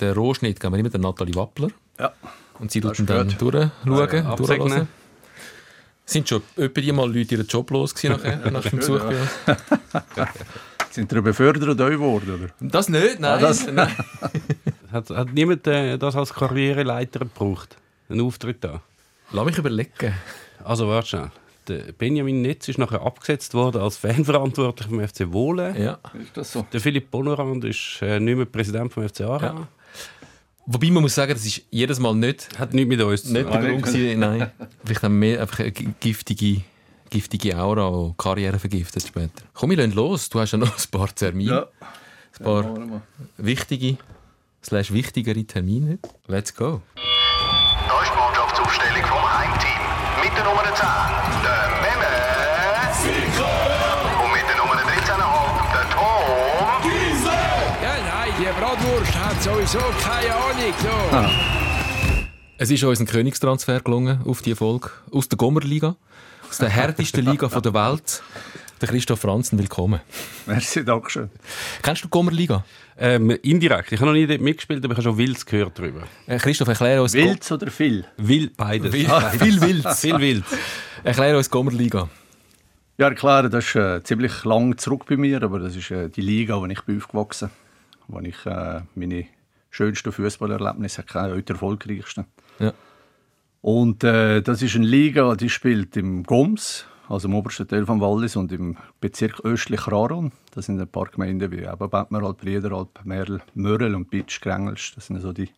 Den Rohschnitt geben wir immer der Nathalie Wappler. Ja. Und sie Das tut ist dann durchschauen, Ja, durchhören. absegnen. Sind schon etwa die mal Leute ihren Job los nachher, nach dem Besuch bei uns? Sind ihr befördert euch geworden? Oder? Das nicht, nein. Ah, das- nein. Hat, hat niemand äh, das als Karriereleiter gebraucht? Einen Auftritt da? Lass mich überlegen. Also warte schnell. Der Benjamin Netz ist nachher abgesetzt worden als Fanverantwortlich vom FC Wohlen. Ja. Ist das so? Der Philipp Bonorand ist äh, nicht mehr Präsident vom FC Aarau. Ja. Wobei man muss sagen, das ist jedes Mal nicht, Hat nichts mit uns zu nicht tun. der Nein, Grund nicht. gewesen, nein. Vielleicht haben wir mehr einfach eine giftige, giftige Aura, die Karriere vergiftet später. Komm, wir lassen los. Du hast ja noch ein paar Termine. Ja. Ein paar wichtige, slash wichtigere Termine. Let's go. Da ist die Mannschaftsaufstellung vom Heimteam. Mit der Nummer 10, der sowieso keine Ahnung. So. Es ist uns ein Königstransfer gelungen auf die Folge aus der Gommerliga, aus der härtesten Liga von der Welt. Der Christoph Franzen, willkommen. Merci, Dankeschön. Kennst du die Gommerliga? Ähm, indirekt. Ich habe noch nie dort mitgespielt, aber ich habe schon Wilds gehört darüber. Äh, Christoph, erklär uns Wild oder viel? Wild, beides. Wild- Beides. viel Wilds. Viel Wild. Erklär uns die Gommerliga. Ja, klar, das ist äh, ziemlich lang zurück bei mir, aber das ist äh, die Liga, wo ich bin aufgewachsen wo ich äh, meine schönsten Fußballerlebnisse hatte, auch die erfolgreichsten. Ja. Und äh, das ist eine Liga, die spielt im Goms, also im obersten Teil von Wallis und im Bezirk östlich Raron. Das sind ein paar Gemeinden wie eben Bettmeralp, Riederalp, Merl, Mörel und Bitsch, Grengelsch. Das sind so die,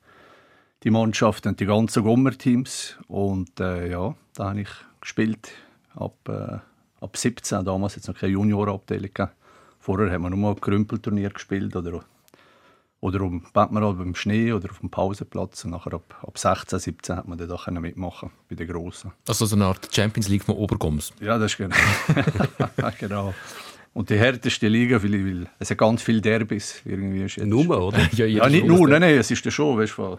die Mannschaften und die ganzen Gommer-Teams. Und äh, ja, da habe ich gespielt ab, äh, ab 17. Damals hat es noch keine Juniorabteilung gegeben. Vorher haben wir nur mal Krümpelturnier gespielt oder, oder um Bettmeralp im Schnee oder auf dem Pausenplatz. Und nachher ab, ab 16, 17 hat man dann da mitmachen bei den Grossen. Also so eine Art Champions League von Obergoms. Ja, das ist genau. genau. Und die härteste Liga, weil, weil es hat ganz viele Derbys. Irgendwie ist jetzt- Nummer, oder? Ja, Ja, nicht nur, nein, nein, es ist ja schon, weißt du, von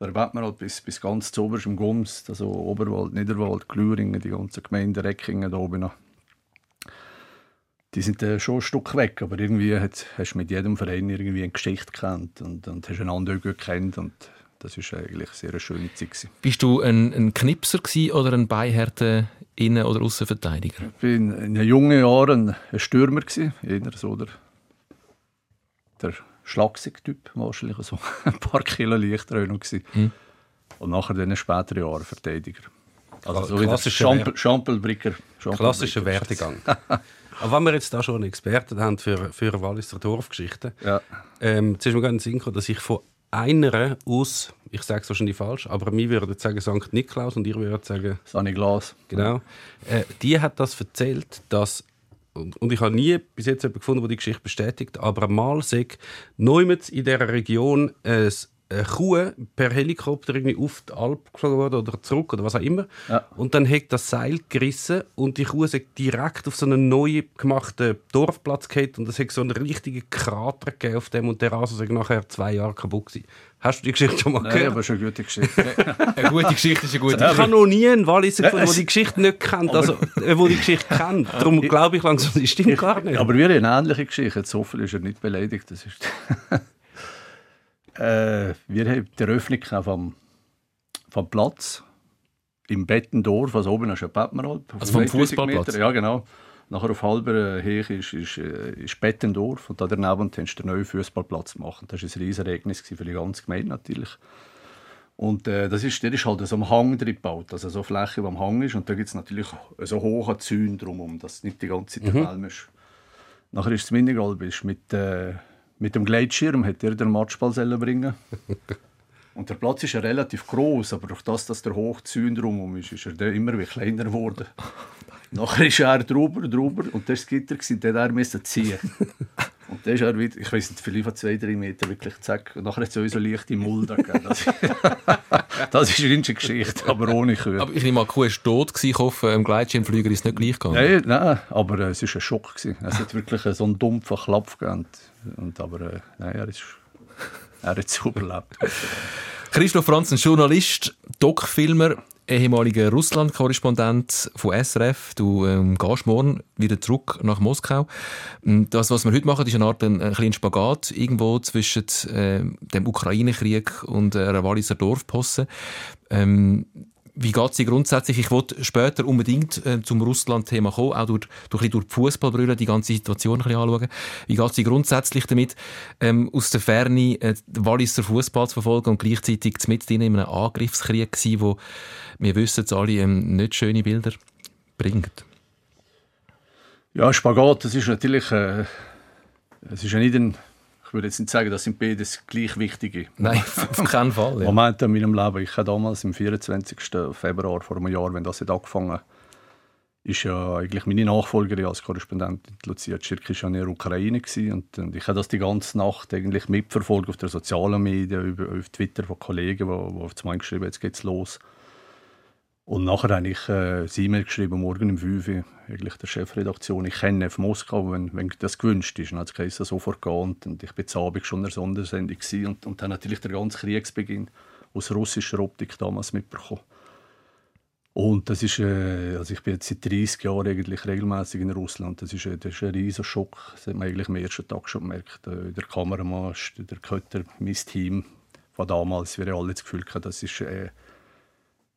der Bettmeralp bis, bis ganz zu oberst im Gums, also Oberwald, Niederwald, Glüringen, die ganzen Gemeinden, Reckingen da oben noch. Die sind äh, schon ein Stück weg, aber irgendwie hat, hast du mit jedem Verein irgendwie eine Geschichte gekannt und, und hast einander gut gekannt und das ist eigentlich eine sehr schöne Zeit. Gewesen. Bist du ein, ein Knipser gewesen oder ein beihärter Innen- oder Außenverteidiger? Ich bin in den jungen Jahren ein Stürmer gewesen, eher so der, der Schlagsig-Typ, wahrscheinlich so ein paar Kilo leichter auch noch gewesen. Mhm. Und nachher dann in späteren Jahren Verteidiger. Also so wie der klassischer Champel, Wer- Champelbricker. Champelbricker. Klassischer Werdegang. Aber wenn wir jetzt da schon einen Experten haben für, für Walliser Dorfgeschichten, Ja. ähm, zuerst mal Sinn gekommen, dass ich von einer aus, ich sage es wahrscheinlich falsch, aber wir würden sagen St. Niklaus und ihr würdet sagen, Sani Glas. genau, äh, die hat das erzählt, dass und und ich habe nie bis jetzt jemanden gefunden, der die Geschichte bestätigt, aber mal sagt, niemand in dieser Region eine Kuh per Helikopter irgendwie auf die Alp geflogen worden oder zurück oder was auch immer. Ja. Und dann hat das Seil gerissen und die Kuh ist direkt auf so einen neu gemachten Dorfplatz gehalten und es hat so einen richtigen Krater gegeben auf dem und der Rasen ist nachher zwei Jahre kaputt gewesen. Hast du die Geschichte schon mal Nein, gehört? aber schon eine gute Geschichte. Eine gute Geschichte ist eine gute Ich habe noch nie einen Walliser gefunden, der die Geschichte nicht kennt. Also, äh, wo die Geschichte kennt. Darum glaube ich langsam, die stimmt gar nicht. aber wir haben eine ähnliche Geschichte. So viel ist er nicht beleidigt. Das ist äh, wir haben die Eröffnung vom, vom Platz im Bettendorf, also oben ist ein Bettmeralp. Also vom 2000 Fußballplatz? Ja, genau. Nachher auf halber Höhe ist, ist, äh, ist Bettendorf und da daneben hast du den neuen Fußballplatz gemacht. Das war ein riesiges Ereignis für die ganze Gemeinde natürlich. Und äh, das ist, der ist halt so am Hang drin gebaut, also so eine Fläche, die am Hang ist. Und da gibt es natürlich so hohe Zäune drumherum, dass nicht die ganze Zeit mhm. Wärme ist. Nachher ist das Minigalb ist mit, äh, mit dem Gleitschirm, hat er den Matchball selber bringen. Und der Platz ist ja relativ groß, aber durch das, dass der Hochzäune drumherum ist, ist er immer wie kleiner geworden. Nachher ist er drüber, drüber und das Gitter gewesen, den er müssen ziehen. Und dann ist er wieder, ich weiß nicht, vielleicht von zwei, drei Meter wirklich zack. Und nachher hat es so leichte Mulde. Das, das ist eine Geschichte, aber ohne Kühe. Aber ich nehme an, die Kuh war tot. gewesen. Ich hoffe, im Gleitschirmflüger ist es nicht gleich gegangen. Nein, nein, aber äh, es war ein Schock. Gewesen. Es hat wirklich so einen dumpfen Klapp gegeben. Und, aber äh, nein, er, ist, er hat es überlebt. Christoph Franzen, Journalist, Doc-Filmer. ehemaliger Russland-Korrespondent von SRF. Du ähm, gehst morgen wieder zurück nach Moskau. Ähm, das, was wir heute machen, ist eine Art ein, ein Spagat irgendwo zwischen äh, dem Ukraine-Krieg und einer Walliser Dorfposse. Ähm, wie geht es dir grundsätzlich? Ich wollte später unbedingt äh, zum Russland-Thema kommen, auch durch, durch, durch die Fußballbrille die ganze Situation ein bisschen anschauen. Wie geht es dir grundsätzlich damit, ähm, aus der Ferne äh, Walliser Fußball zu verfolgen und gleichzeitig mit in einem Angriffskrieg gewesen, wo wir wissen alle ähm, nicht schöne Bilder bringt? Ja, Spagat, das ist natürlich, äh, es ist ja nicht ein würde jetzt nicht sagen, das sind beides gleich wichtige. Nein, auf keinen Fall. Ja. Momente in meinem Leben. Ich habe damals am 24. Februar vor einem Jahr, wenn das hat angefangen ist ja eigentlich meine Nachfolgerin als Korrespondentin, Lucia Tschirk, ist ja in der Ukraine gewesen. und, und ich habe das die ganze Nacht eigentlich mitverfolgt auf den sozialen Medien, über, auf Twitter von Kollegen, die, die auf einmal geschrieben jetzt geht's los. Und nachher habe ich äh, ein E-Mail geschrieben, morgen um 5 Uhr, eigentlich der Chefredaktion. Ich kenne auf Moskau, wenn, wenn das gewünscht ist. Und dann hat es sofort gehen. Und ich war Abend schon in der Sondersendung und, und dann natürlich der ganze Kriegsbeginn aus russischer Optik damals mitbekommen. Und das ist, äh, also ich bin jetzt seit 30 Jahren eigentlich regelmäßig in Russland. Das ist, äh, das ist ein riesiger Schock. Das hat man eigentlich am ersten Tag schon gemerkt. Äh, der Kameramann, der Kötter, mein Team von damals, wir alle das Gefühl hatten, das ist äh,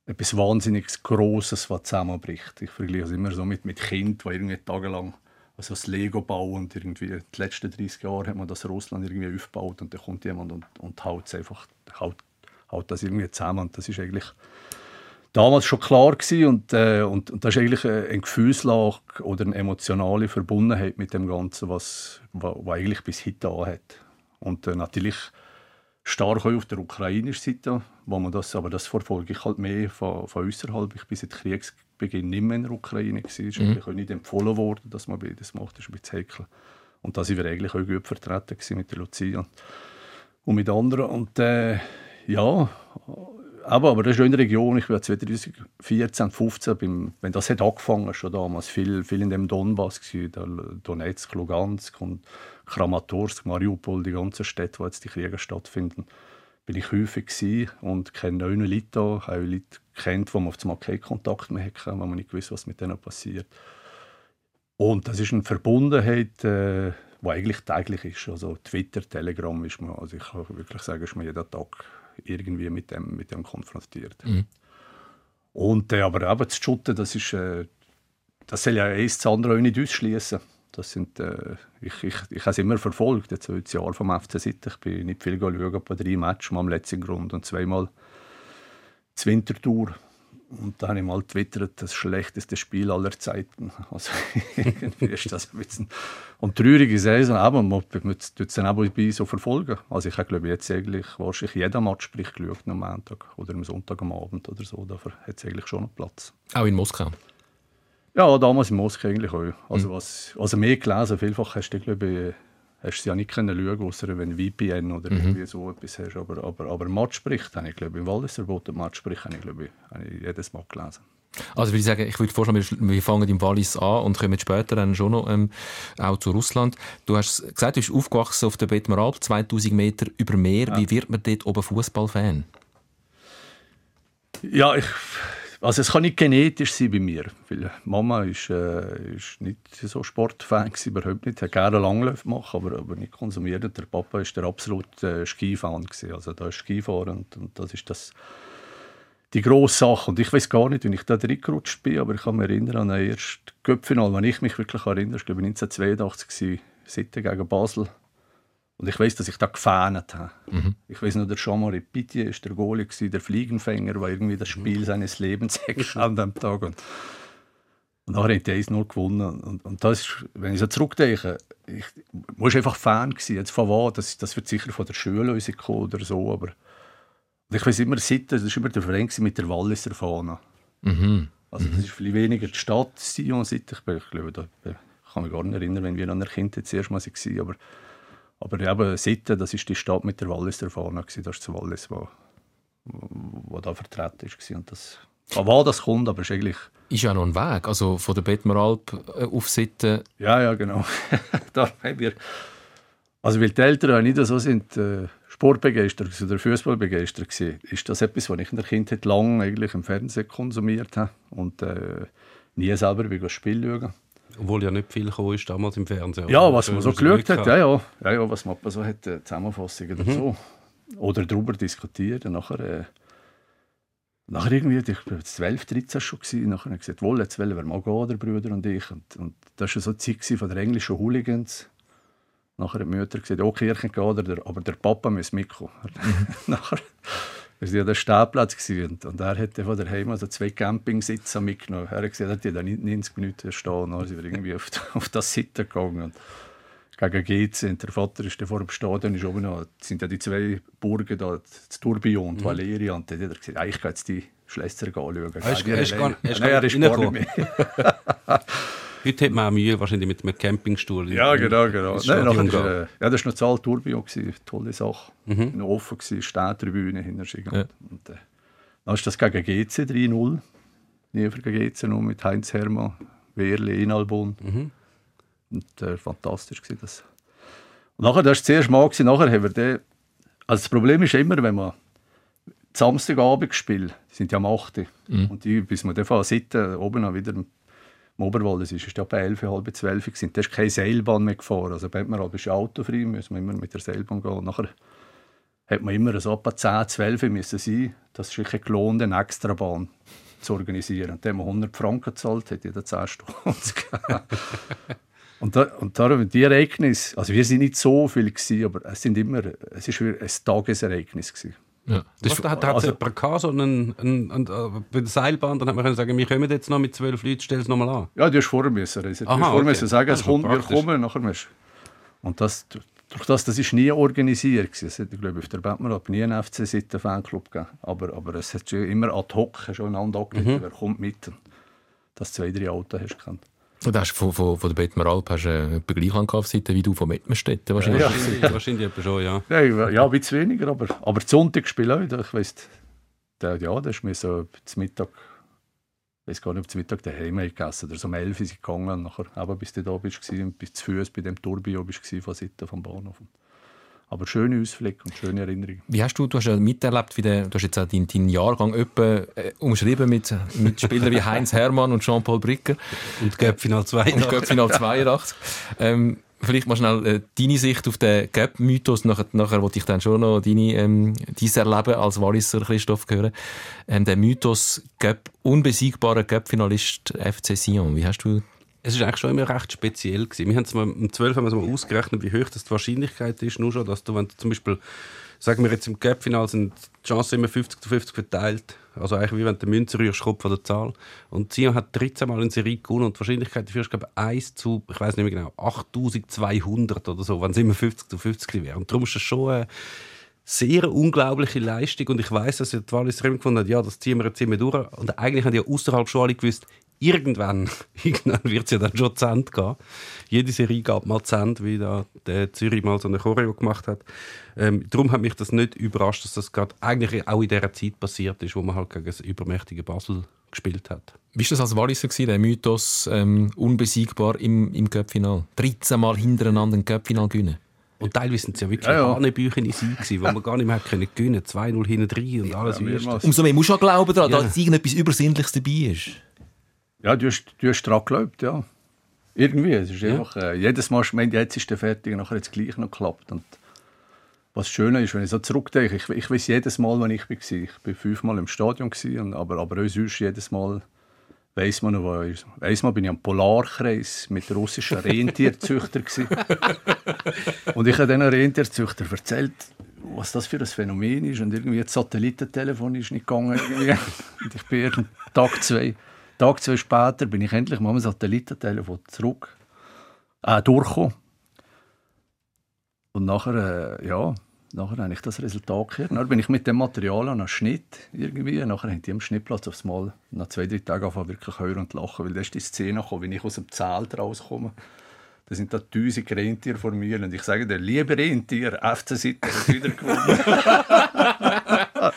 etwas wahnsinnig Grosses, was zusammenbricht. Ich vergleiche es immer so mit, mit Kind, die irgendwie tagelang also das Lego bauen und irgendwie die letzten 30 Jahre hat man das Russland irgendwie aufgebaut und dann kommt jemand und, und haut es einfach, haut, haut das irgendwie zusammen und das ist eigentlich damals schon klar gewesen und, äh, und, und das ist eigentlich eine Gefühlslage oder eine emotionale Verbundenheit mit dem Ganzen, was, was, was eigentlich bis heute hat. Und äh, natürlich stark auf der ukrainischen Seite, wo man das, aber das verfolge ich halt mehr von, von außerhalb. Ich bin seit Kriegsbeginn nicht mehr in der Ukraine gewesen. Mhm. auch nicht empfohlen worden, dass man das macht. Das ist ein bisschen heikel. Und da sind wir eigentlich auch gut vertreten mit der Lucia und mit anderen. Und äh, ja, aber, aber das ist in der Region. Ich war 2014, 2015, beim, wenn das hat angefangen schon damals, viel, viel in dem Donbass, gewesen, Donetsk, Lugansk und Kramatorsk, Mariupol, die ganzen Städte, wo jetzt die Kriege stattfinden, bin ich häufig gewesen und kenne neun Leute da, auch Leute kennt, wo man auf einmal keinen Kontakt mehr hatte, wo man nicht gewusst, was mit denen passiert. Und das ist eine Verbundenheit, äh, die eigentlich täglich ist. Also Twitter, Telegram ist man, also ich kann wirklich sagen, ist man jeden Tag irgendwie mit dem, mit dem konfrontiert. Mhm. Und äh, aber eben das Schutten, das ist, äh, das soll ja eins das andere auch nicht ausschließen. Das sind, äh, ich, ich, ich habe es immer verfolgt, jetzt das Jahr vom FC Sitte. Ich bin nicht viel schauen, bei drei Matches, am letzten Grund und zweimal das Wintertour. Und da habe ich mal twittert, das schlechteste Spiel aller Zeiten. Also irgendwie ist das ein bisschen... Und traurige Saison, aber man muss es dann auch bei so verfolgen. Also ich habe glaube jetzt eigentlich wahrscheinlich jeden Match geschaut am Montag oder am Sonntag am Abend oder so. Dafür hat es eigentlich schon einen Platz. Auch in Moskau? Ja, damals in Moskau eigentlich auch. Also, mhm. was, also mehr gelesen, vielfach hast du, glaube ich, hast du ja nicht können schauen, außer wenn VPN oder mhm. irgendwie so etwas hast. Aber, aber, aber Matchbericht habe ich, glaube ich, im Walliser Matchbericht habe ich, glaube ich, habe ich jedes Mal gelesen. Also würde ich sagen, ich würde vorschlagen, wir fangen im Wallis an und kommen später dann schon noch ähm, auch zu Russland. Du hast gesagt, du bist aufgewachsen auf der Betmaralp, 2000 Meter über Meer. Ja. Wie wird man dort oben Fußballfan? Ja, ich also es kann nicht genetisch sein bei mir, weil Mama ist, äh, ist nicht so Sportfan gewesen, überhaupt nicht. Hat gerne Langläufe gemacht, aber, aber nicht konsumiert. Der Papa ist der absolute äh, Skifan gewesen. Also da ist Skifahren und, und das ist das die grosse Sache. Und ich weiß gar nicht, wie ich da reingerutscht bin, aber ich kann mich erinnern an den ersten Göppfinal, wenn ich mich wirklich erinnere, war glaube ich 1982 Sitte gegen Basel. Und ich weiß, dass ich da gefähnet habe. Mhm. Ich weiß nur, der Jean-Marie Pitié war der Goalie, der Fliegenfänger, der irgendwie das Spiel mhm. seines Lebens an dem Tag. Und, und nachher hat er 1-0 gewonnen. Und, und das ist, wenn ich so zurückdenke, ich muss einfach Fan sein. Jetzt von was? Das, das wird sicher von der Schule kommen oder so. Aber ich weiß immer, Sitten, das war immer der Verein mit der Walliser Fahne. Mhm. Also das mhm. ist viel weniger die Stadt Sion. Ich, ich glaube, da ich kann mich gar nicht erinnern, wenn wir an der Kindheit zuerst mal waren. Aber aber eben Sitten, das ist die Stadt mit der Walliser Fahne, das ist das Wallis, wo, wo da vertreten ist. Und das, von wo das kommt, aber ist eigentlich... Ist ja noch ein Weg, also von der Bettmeralp äh, auf Sitten... Ja, ja, genau. da haben wir... Also weil die Eltern nicht so sind, äh, sportbegeistert oder Fußballbegeistert war, ist das etwas, was ich in der Kindheit lang eigentlich im Fernsehen konsumiert habe und äh, nie selber ein Spiel schauen. Obwohl ja nicht viel gekommen ist damals im Fernsehen. Ja, was man so geschaut hat, ja, ja, ja, ja, was man so hat, äh, Zusammenfassungen mhm. dazu. Oder darüber diskutiert. Nachher, äh, nachher irgendwie, ich war 12, 13 schon, gewesen, nachher habe ich gesagt, wohl, jetzt wollen wir mal gehen, der Brüder und ich. Und, und das war so die Zeit von der englischen Hooligans Nachher hat die Mutter gesagt, oh, Kirche gehen, aber der Papa muss mitkommen. Mhm. nachher wir waren ja der Stehplatz und, und er hat von daheim also zwei Campingsitze mitgenommen. Er hat gesagt, er hat 90 Minuten stehen. Dann sind wir irgendwie auf, auf das Seite gegangen. Und gegen GC. Und der Vater ist vor dem Stadion, ist oben noch, sind ja die zwei Burgen da, das Tourbillon und mhm. Valeria. Und dann hat er gesagt, ich gehe jetzt die Schlösser anschauen. Nein, er ist gar nicht mehr. Heute hat man auch Mühe wahrscheinlich mit einem Campingstuhl. Ja, genau, genau. Nein, nachher ist, äh, ja, das war noch Zahl Tourbillon, tolle Sache. Mhm. Noch offen Stehtribüne hinter sich. Ja. Und, äh, dann ist das gegen GC 3-0. Nie für GC noch mit Heinz Hermann, Wehrli, Inalbon. Mhm. Und äh, fantastisch war das. Und nachher, das war das erste Mal, gewesen, nachher haben wir den, also das Problem ist immer, wenn man Samstagabend gespielt, sind ja am 8. Mhm. Und die, bis man dann von Seite oben wieder im Oberwald, es ist ja bei 11, halb 12 gewesen, da ist keine Seilbahn mehr gefahren. Also wenn man aber autofrei, müssen wir immer mit der Seilbahn gehen. Und nachher hat man immer so etwa 10, 12 müssen sein. Das ist sich gelohnt, eine extra Bahn zu organisieren. Und dann haben wir 100 Franken gezahlt, hat jeder 10 Stunden Und, da, und darum, die Ereignisse, also wir sind nicht so viel gewesen, aber es sind immer, es ist ein Tagesereignis gewesen. Ja. Das Was, da hat es also, jemand gehabt, so einen, einen, einen, äh, bei der Seilbahn, dann hat man können sagen, wir kommen jetzt noch mit zwölf Leuten, stell es nochmal an. Ja, du hast vorher müssen. Also, du Aha, hast vorher okay. müssen sagen, es kommt, wir kommen, nachher musst Und das, durch das, das ist nie organisiert gewesen. Es hat, ich glaube, auf der Batman hat nie einen FC-Seite Fanclub gegeben. Aber, aber es hat schon immer ad hoc, schon einander mhm. wer kommt mit. Dass du zwei, drei Autos hast gekannt. Und hast von, von, von der Bettmer Alp hast du äh, gleich lang auf Seite wie du von Mettmerstedt wahrscheinlich. Ja, wahrscheinlich, wahrscheinlich schon, ja. Ja, ja ein bisschen weniger, aber, aber Sonntag spiele ich. Ich weiss, der, ja, das ist mir so zum Mittag, ich weiß gar nicht, ob zum Mittag daheim gegessen oder so um 11 Uhr sind gegangen. Nachher, eben, bis du da bist und bis zu Fuß bei dem Tourbio bist von Seite vom Bahnhof. Aber schöne Ausflüge und schöne Erinnerungen. Wie hast du, du hast ja miterlebt, wie der, du hast jetzt auch deinen, deinen Jahrgang etwa, äh, umschrieben mit, mit Spielern wie Heinz Hermann und Jean-Paul Bricker. Und Göppfinal 82. Und Göppfinal 82. ähm, vielleicht mal schnell äh, deine Sicht auf den Göpp-Mythos. Nachher, nachher wollte ich dann schon noch deine, ähm, dein Erleben als Walliser Christoph hören. Ähm, der Mythos Göpp, unbesiegbarer Göpp-Finalist FC Sion. Wie hast du es ist eigentlich schon immer recht speziell gewesen. Wir haben es mal um 12 haben wir mal ausgerechnet, wie hoch das die Wahrscheinlichkeit ist, nur schon, dass du, wenn du zum Beispiel, sagen wir jetzt im Gap-Final sind die Chancen immer 50 zu 50 verteilt. Also eigentlich wie wenn du Münze rührst, Kopf von der Zahl. Und Sion hat 13 Mal in Serie gewonnen und die Wahrscheinlichkeit dafür ist, glaube ich, 1 zu, ich weiß nicht mehr genau, 8200 oder so, wenn es immer 50 zu 50 wäre. Und darum ist das schon eine sehr unglaubliche Leistung und ich weiß, dass die Wallis immer gefunden hat, ja, das ziehen wir jetzt immer durch. Und eigentlich haben die ja außerhalb schon alle gewusst, irgendwann, irgendwann wird es ja dann schon zu Ende gehen. Jede Serie gab mal zu Ende, wie da der Zürich mal so eine Choreo gemacht hat. Ähm, darum hat mich das nicht überrascht, dass das gerade eigentlich auch in der Zeit passiert ist, wo man halt gegen das übermächtige Basel gespielt hat. Wie war das als Walliser, der Mythos ähm, unbesiegbar im, im Cup-Final? 13 Mal hintereinander ein Cup-Final gewinnen? Und teilweise sind es ja wirklich ja, ja. Hanebücher in sich, wo man gar nicht mehr können gewinnen 2-0 hinten drin und alles ja, Umso mehr musst du auch glauben daran, ja. dass irgendetwas Übersinnliches dabei ist. Ja, du hast, du hast daran geglaubt, ja. Irgendwie. Es ist ja. einfach, äh, jedes Mal, ich meine, jetzt ist der fertig, nachher hat es gleich noch geklappt. Und was schön ist, wenn ich so zurückdenke, ich, ich weiß jedes Mal, wann ich war. Ich war fünfmal im Stadion, gewesen, aber, aber auch sonst jedes Mal weiss man noch, wo ich, weiss man, bin ich am Polarkreis mit russischen Rentierzüchtern Und ich habe diesen Rentierzüchter erzählt, was das für ein Phänomen ist und irgendwie das Satellitentelefon ist nicht gegangen. und ich bin Tag zwei Tag zwei später bin ich endlich mal mit dem Satellitentelefon zurück, äh, durchgekommen. Und nachher, äh, ja, nachher habe ich das Resultat gehört. Dann bin ich mit dem Material an einem Schnitt irgendwie. Nachher haben die am Schnittplatz aufs Mal nach zwei, drei Tagen angefangen wirklich hören und lachen, weil da ist die Szene gekommen, wie ich aus dem Zelt rauskomme. Da sind da tausend Rentiere vor mir und ich sage dir, liebe Rentier, FC-Seite hat wieder gewonnen.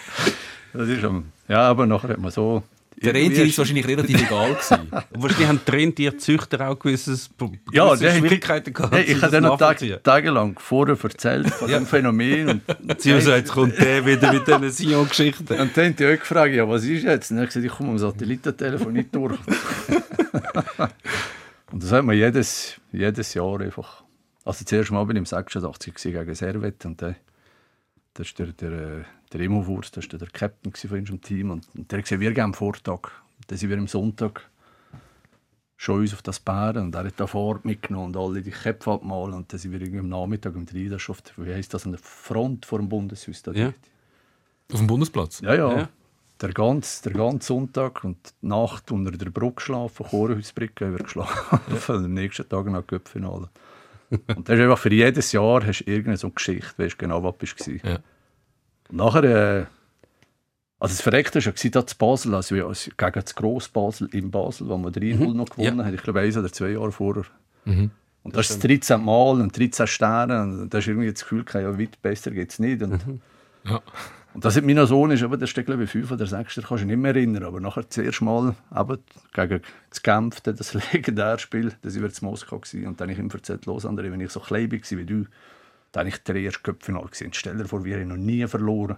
das ist, ja, aber nachher hat man so Der Rentier ist wahrscheinlich relativ egal gewesen. Wahrscheinlich haben die Rentierzüchter auch gewisses, Ja, gewisse Schwierigkeiten gehabt. Hey, ich habe das Tag, nachzuvollziehen. tagelang vorher erzählt von dem Phänomen. Und, Beziehungsweise jetzt kommt der wieder mit diesen Sion-Geschichten. und dann haben die auch gefragt, ja, was ist jetzt? Und dann habe ich gesagt, ich komme am Satellitentelefon nicht durch. und das hat man jedes, jedes Jahr einfach. Also zuerst mal bin ich im 86 gewesen gegen Servet und dann, das ist der, der, der Immovurst, das war der Captain von unserem Team und, und der hat gesagt, wir gehen am Vortag. Dann sind wir am Sonntag schon uns auf das Bären und er hat da Fahrt mitgenommen und alle die Köpfe abmalen und dann sind wir irgendwie am Nachmittag um drei, das wie heisst das, an der Front vor dem Bundeshaus. Da Ja. Auf dem Bundesplatz. Ja, ja. Ja. Der, ganze, der ganze Sonntag und die Nacht unter der Brücke geschlafen, Chorhausbrücke haben wir geschlafen. Und am nächsten Tag noch Göppfinale. und das ist einfach für jedes Jahr hast du irgendeine so Geschichte, weißt genau, was du warst. Ja. Und nachher, äh, also das Verreckte war ja da zu Basel, also wir- also gegen das Gross Basel in Basel, wo wir 3-0 noch gewonnen haben, ich glaube eins oder zwei Jahre vorher. Mhm. Und das ist das 13 Mal und 13 Sterne und da ist irgendwie das Gefühl, gehabt, ja, weit besser geht es nicht. Und, Ja. und das hat mein Sohn ist, aber das ist glaube ich fünf oder sechs, da kannst du dich nicht mehr erinnern, aber nachher das erste Mal eben gegen das dann das legendäre Spiel, das war in Moskau gewesen. und dann habe ich ihm erzählt, los André, wenn ich so klein war wie du, dann habe ich der erste Köpfinal gesehen. Stell dir vor, wir haben noch nie verloren.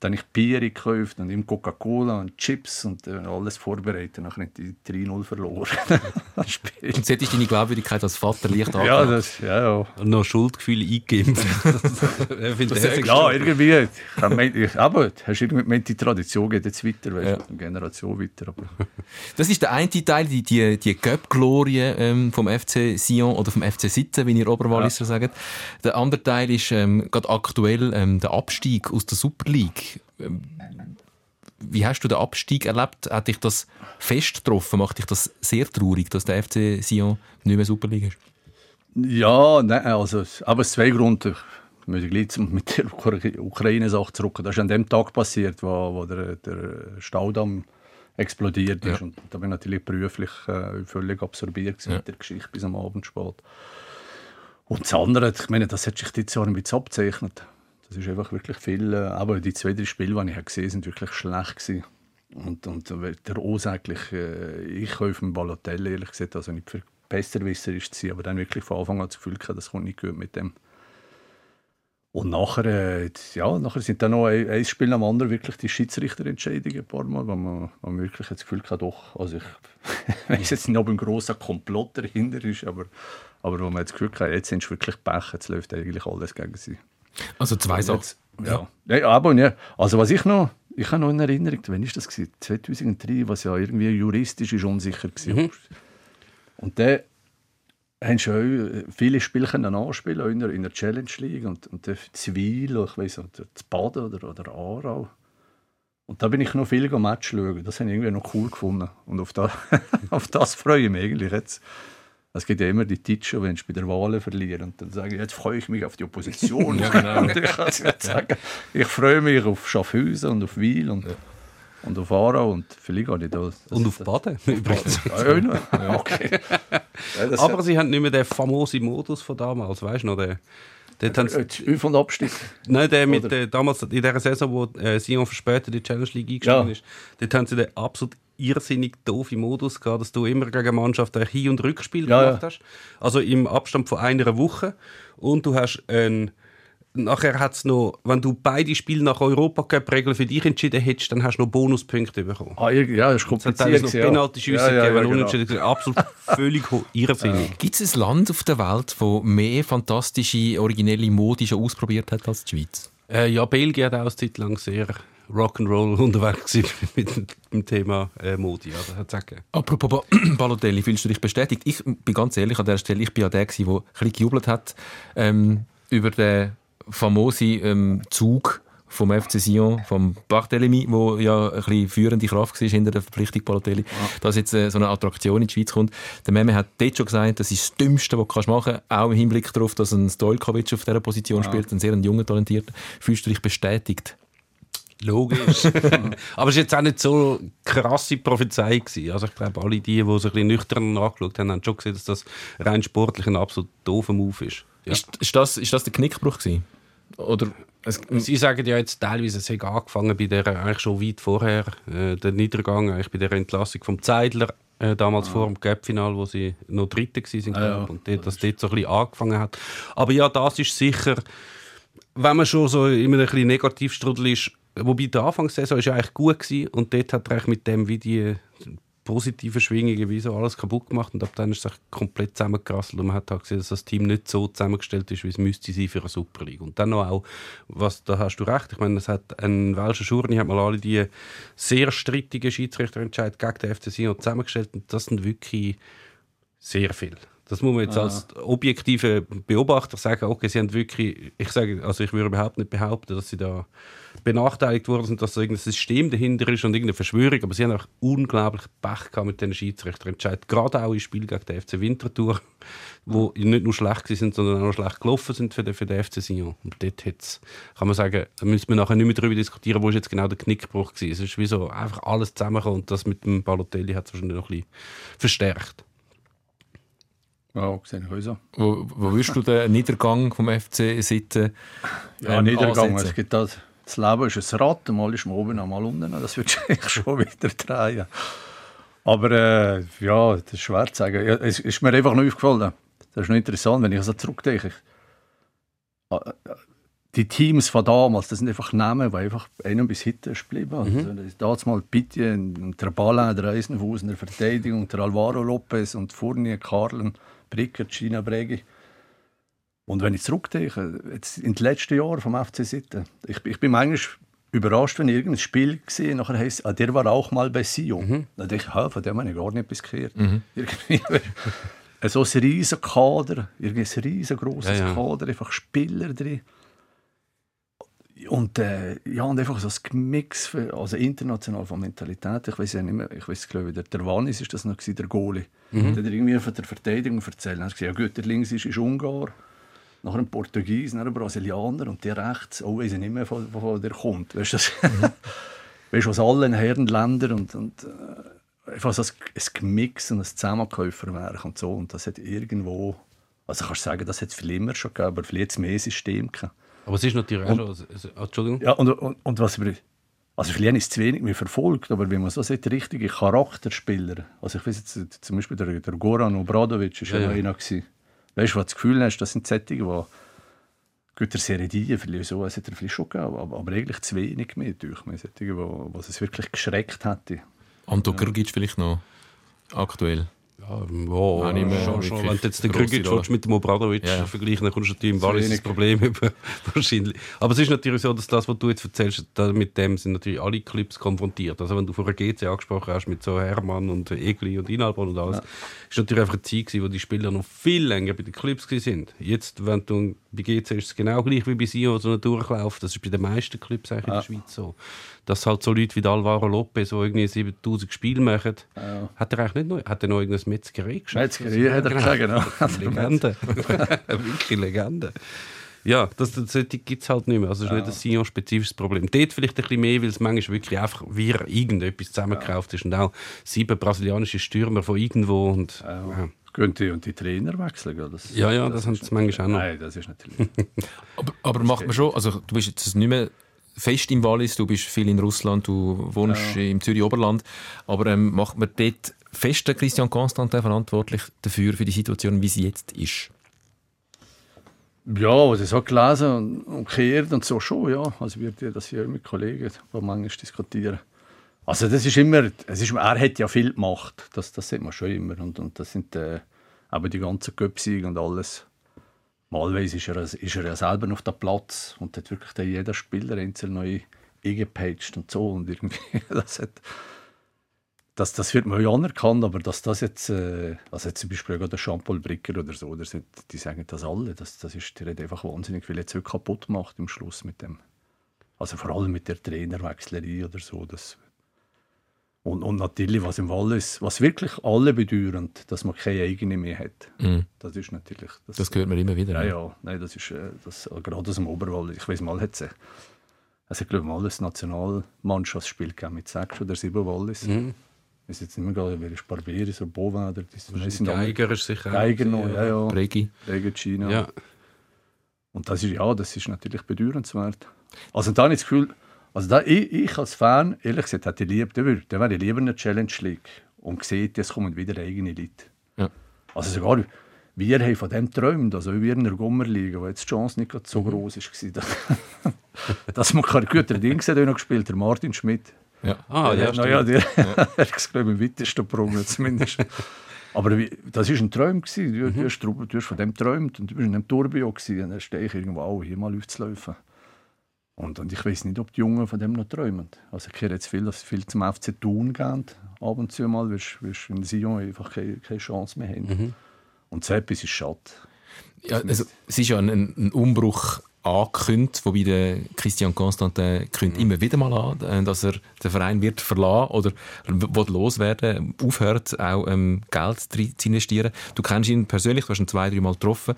Dann habe ich Bier gekauft und ihm Coca-Cola und Chips und äh, alles vorbereitet. Nachher haben die 3-0 verloren. Und jetzt ist deine Glaubwürdigkeit als Vater leicht Ja, angenommen. das, ja, ja. Und noch Schuldgefühle eingeimpft. Ich finde das echt Ja, irgendwie. Ich ich, aber hast irgendwie gemeint, die Tradition geht jetzt weiter, weißt, Ja. ja. eine Generation weiter. Aber Das ist der eine Teil, die, die, die Göpp-Glorie ähm, vom FC Sion oder vom FC Sitzen, wie ihr Oberwalliser sagt. Der andere Teil ist ähm, gerade aktuell ähm, der Abstieg aus der Super League. Ähm, wie hast du den Abstieg erlebt? Hat dich das fest getroffen? Macht dich das sehr traurig, dass der FC Sion nicht mehr Super League ist? ja, nein, also, aber es zwei Gründe. Ich muss gleich mit der Ukra- Ukraine-Sache zurück. Das ist an dem Tag passiert, wo, wo der, der Staudamm explodiert ist. Ja. Und da bin ich natürlich beruflich äh, völlig absorbiert Ja. mit der Geschichte bis am Abend spät. Und das andere, ich meine, das hat sich dieses Jahr ein bisschen abzeichnet. Das ist einfach wirklich viel, äh, aber die zwei, drei Spiele, die ich habe gesehen sind wirklich schlecht. Und, und der ursächlich, äh, ich auf dem Balotelli, ehrlich gesagt, also nicht für Besserwisser ist sein, aber dann wirklich von Anfang an das Gefühl gehabt, das kommt nicht gut mit dem. Und nachher, äh, ja, nachher sind dann noch ein, ein Spiel am anderen wirklich die Schiedsrichterentscheidungen ein paar Mal, wo man, man wirklich das Gefühl hat, doch, also ich weiß jetzt nicht, ob ein grosser Komplott dahinter ist, aber, aber wo man das Gefühl hat, jetzt sind sie wirklich Pech, jetzt läuft eigentlich alles gegen sie. Also zwei Sachen. Jetzt, ja. ja. aber ja. Also was ich noch, ich habe noch in Erinnerung, wann ist das gewesen? 2003, was ja irgendwie juristisch ist unsicher war. Und dann haben schon viele Spiele können anspielen, in der, in der Challenge League und, und der Zivil, ich weiß nicht, das Baden oder, oder Aarau. Und da bin ich noch viel Match schauen. Das habe ich irgendwie noch cool gefunden. Und auf das, auf das freue ich mich eigentlich jetzt. Es gibt ja immer die Titsche, wenn sie bei der Wahl verlieren. Und dann sage ich, jetzt freue ich mich auf die Opposition. Ja, genau. und ich jetzt sagen, ich freue mich auf Schaffhausen und auf Wiel und, und auf Aarau und vielleicht gehe ich da. Und auf Baden übrigens. Ja, ja, ja, okay. Ja, das- Aber sie haben nicht mehr den famosen Modus von damals, weißt du noch? Den, dort sie, Äh, und Abstieg. nein, der mit äh, damals in der Saison, wo äh, Sion verspätet in die Challenge League eingestiegen Ja. ist, dort haben sie den absolut irrsinnig doofen Modus gehabt, dass du immer gegen Mannschaften ein Hin- und Rückspiel Ja, gemacht hast. Also im Abstand von einer Woche. Und du hast ein Nachher hat es noch, wenn du beide Spiele nach Europacup-Regeln für dich entschieden hättest, dann hast du noch Bonuspunkte bekommen. Ah, ja, das ist Es hat kompliziert. noch ja. Penalty-Schüsse ja, ja, gegeben, ja, genau. unentschieden war. Absolut völlig irrsinnig. Gibt es ein Land auf der Welt, das mehr fantastische, originelle Modi schon ausprobiert hat als die Schweiz? Äh, ja, Belgien hat auch eine Zeit lang sehr Rock'n'Roll unterwegs mit dem Thema äh, Modi. Ja, das hat's auch gegeben. Apropos Ba- Balotelli, fühlst du dich bestätigt? Ich bin ganz ehrlich an der Stelle, ich bin ja der, der ein bisschen gejubelt hat ähm, über den famosen ähm, Zug vom FC Sion, vom Barthélemy, wo ja ein bisschen führende Kraft war hinter der Verpflichtung Balotelli, dass jetzt äh, so eine Attraktion in die Schweiz kommt. Der Meme hat dort schon gesagt, das ist das Dümmste, was du kannst machen kannst, auch im Hinblick darauf, dass ein Stojkovic auf dieser Position spielt, ein sehr junger, talentierter. Fühlst du dich bestätigt? Logisch. Aber es war jetzt auch nicht so krasse Prophezeiung. Gewesen. Also ich glaube, alle die, die so ein bisschen nüchtern nachgeschaut haben, haben schon gesehen, dass das rein sportlich ein absolut doofer Move ist. Ja. Ist, ist, das, ist das der Knickbruch gewesen? Oder es, Sie sagen ja jetzt teilweise, es hat angefangen bei der eigentlich schon weit vorher, äh, der Niedergang, eigentlich bei der Entlassung vom Zeidler, äh, damals vor dem Gap-Final, wo sie noch Dritte waren, Ah, ja. und dort, dass dort so ein bisschen angefangen hat. Aber ja, das ist sicher, wenn man schon so einem ein bisschen Negativstrudel ist, wobei die Anfangssaison ist ja eigentlich gut gewesen, und dort hat er eigentlich mit dem wie die positiven Schwingungen wie so alles kaputt gemacht und ab dann ist es komplett zusammengerasselt und man hat halt gesehen, dass das Team nicht so zusammengestellt ist, wie es müsste sein für eine Super League. Und dann noch auch, was, da hast du recht, ich meine, es hat ein Welscher Schurni hat mal alle die sehr strittigen Schiedsrichterentscheid gegen den FC Sion zusammengestellt und das sind wirklich sehr viel. Das muss man jetzt als objektive Beobachter sagen, okay, sie haben wirklich, ich sage, also ich würde überhaupt nicht behaupten, dass sie da benachteiligt worden sind, dass da irgendein System dahinter ist und irgendeine Verschwörung, aber sie haben auch unglaublich Pech gehabt mit den Schiedsrichterentscheid. Gerade auch im Spiel gegen den FC Winterthur, wo nicht nur schlecht sind, sondern auch noch schlecht gelaufen sind für den, für den FC Sion. Und dort hat's, kann man sagen, da müssen wir nachher nicht mehr darüber diskutieren, wo ist jetzt genau der Knickbruch war. Es ist wie so einfach alles zusammengekommen und das mit dem Balotelli hat es wahrscheinlich noch ein bisschen verstärkt. Ja, sehe ich auch so. wo, wo würdest du den Niedergang vom FC Sitten Ja, ähm, Niedergang. ansetzen? Es gibt das, das Leben ist ein Rad, mal ist man oben, mal unten. Das wird sich schon wieder drehen. Aber äh, ja, das ist schwer zu sagen. Ja, es ist mir einfach noch aufgefallen. Das ist noch interessant, wenn ich so zurückdenke. Ah, äh, Die Teams von damals, das sind einfach Namen, die einfach einem bis heute ist geblieben. Also, das ist damals mal Pitti der Ballin, der Eisenfuß in der Verteidigung, der Alvaro Lopez und Fournier, Karlen, Bricker, Gina Bregi. Und wenn ich zurückdenke, jetzt in den letzten Jahren vom FC Sitten, ich, ich bin eigentlich überrascht, wenn ich irgendein Spiel gesehen nachher heisst, ah, der war auch mal bei Sion. Dann denke ich, ha, von dem habe ich gar nicht etwas gehört. Irgendwie, so ein riesen Kader, irgendwie ein riesengroßes Ja, ja. Kader, einfach Spieler drin. Und, äh, ja, und einfach so ein Mix, für, also international von Mentalität. Ich weiß ja nicht mehr, ich weiß, glaube ich, der, der Wanis ist das noch gewesen, der Goalie. Der hat irgendwie von der Verteidigung erzählt. Er hat gesagt, ja gut, der links ist, ist Ungar, nachher ein Portugies, dann ein Brasilianer und der rechts, oh, weiß ich nicht mehr, von von wo der kommt. Weißt du, das, weißt, aus allen Herrenländern und, und äh, einfach so ein, ein Gemix und ein Zusammenkäuferwerk und so. Und das hat irgendwo, also kannst du sagen, das hat es viel immer schon gegeben, aber vielleicht jetzt mehr System gehabt. Aber es ist natürlich auch schon, also, Entschuldigung. Ja, und, und, und was wir, also vielleicht ist es zu wenig mehr verfolgt, aber wenn man so sieht, richtige Charakterspieler, also ich weiß jetzt zum Beispiel der, der Goran Obradovic ist ja, ja. einer gewesen. Weißt du, was du das Gefühl hast, das sind Sättige, die Gut, der Seredie, vielleicht so, es hat er vielleicht schon gegeben, aber, aber eigentlich zu wenig mehr, durch mir. Sättige, wo, was es wirklich geschreckt hätte. Anto Grgic vielleicht noch aktuell. Ja, wow, mehr schon, schon. Wenn du jetzt den Rolle. mit dem Obradovic Ja. vergleichen, dann kommst du natürlich im Wallis das. Problem über, wahrscheinlich. Aber es ist natürlich so, dass das, was du jetzt erzählst, mit dem sind natürlich alle Clubs konfrontiert. Also wenn du vorher GC angesprochen hast, mit so Hermann und Egli und Inalbon und alles, ist natürlich einfach eine Zeit gewesen, wo die Spieler noch viel länger bei den gewesen sind. Jetzt, wenn du bei GC ist es genau gleich wie bei Sion, so ein Durchlauf. Das ist bei den meisten Clubs eigentlich in der Schweiz so. Dass halt so Leute wie Alvaro Lopez, die irgendwie 7000 Spiele machen, hat er eigentlich nicht noch, hat er noch irgendein Metzgerei geschafft? Metzgerei hat er gesagt, genau. Legende. Wirklich Legende. Ja, das, das, das gibt es halt nicht mehr. Also das ist nicht ein Sion-spezifisches Problem. Dort vielleicht ein bisschen mehr, weil es manchmal wirklich einfach wie irgendetwas zusammengekauft ist. Und auch sieben brasilianische Stürmer von irgendwo. Und, ja. Könnte und die Trainer wechseln. gell? Das, Ja, ja, das haben sie manchmal auch noch. Nein, das ist natürlich. Aber, aber macht man schon, also du bist jetzt nicht mehr fest im Wallis, du bist viel in Russland, du wohnst im Zürich Oberland, aber ähm, macht man dort fest Christian Constantin verantwortlich dafür, für die Situation, wie sie jetzt ist? Ja, was ich so gelesen und, und gehört und so schon, ja. Also wird ja das hier mit Kollegen, die manchmal diskutieren. Also das ist immer, es ist, er hat ja viel gemacht, das, das sieht man schon immer. Und, und das sind äh, eben die ganzen Göpsiege und alles. Malweise ist er, ist er ja selber auf dem Platz und hat wirklich jeder Spieler einzeln neu eingepatcht und so. Und irgendwie, das hat, das, das wird man ja anerkannt, aber dass das jetzt, äh, also jetzt zum Beispiel der Jean-Paul Bricker oder so, das sind, die sagen das alle, das, das ist, der einfach wahnsinnig viel jetzt kaputt gemacht im Schluss mit dem. Also vor allem mit der Trainerwechslerei oder so. Das, und, und natürlich, was im Wallis, was wirklich alle bedauern, dass man keine eigene mehr hat. Mhm. Das ist natürlich... Das, Das hört man immer wieder. ja, ne? ja, nein, das ist äh, das, äh, gerade aus dem Oberwallis. Ich weiß mal, hat es also ich glaube mal ein Nationalmannschaftsspiel gegeben mit sechs oder sieben Wallis. Mhm. Ich weiß jetzt nicht mehr, genau, wer ist Barberis oder Bovin oder das, sind Geiger ist sicher Geiger noch, ja, ja. Bregi. Gegen China. Ja. Und das ist, ja, das ist natürlich bedauernswert. Also da habe ich das Gefühl, also da, ich, ich als Fan, ehrlich gesagt, hätte ich lieb, der, würde, der wäre lieber in der Challenge League und sieht, jetzt kommen wieder eigene Leute. Ja. Also sogar wir haben von dem geträumt, also wir in der Gummerliga, wo jetzt die Chance nicht so Mhm. groß war, dass, dass man keine guten Dinge hat, noch gespielt, der Martin Schmidt. Ja. Ah, ja, ja, stimmt. ja, der er hat es, glaube ich, am weitesten gebrungen, zumindest. Aber wie, das war ein Traum. Gewesen. Du, du, hast, du hast von dem geträumt und du bist in einem Tourbillon gewesen, und dann stehe ich irgendwo, oh, hier mal aufzulaufen. Und, und ich weiß nicht, ob die Jungen von dem noch träumen. Also ich höre jetzt viel, dass viel zum FC Thun gehen. Ab und zu mal, wirst wirst in Sion einfach keine, keine Chance mehr haben. Und so etwas ist schade. Ja, also, es ist ja ein, ein Umbruch angekündigt, wobei der Christian Constantin kündigt immer wieder mal an, äh, dass er den Verein wird verlassen oder will loswerden, aufhört, auch ähm, Geld zu investieren. Du kennst ihn persönlich, du hast ihn zwei, drei Mal getroffen.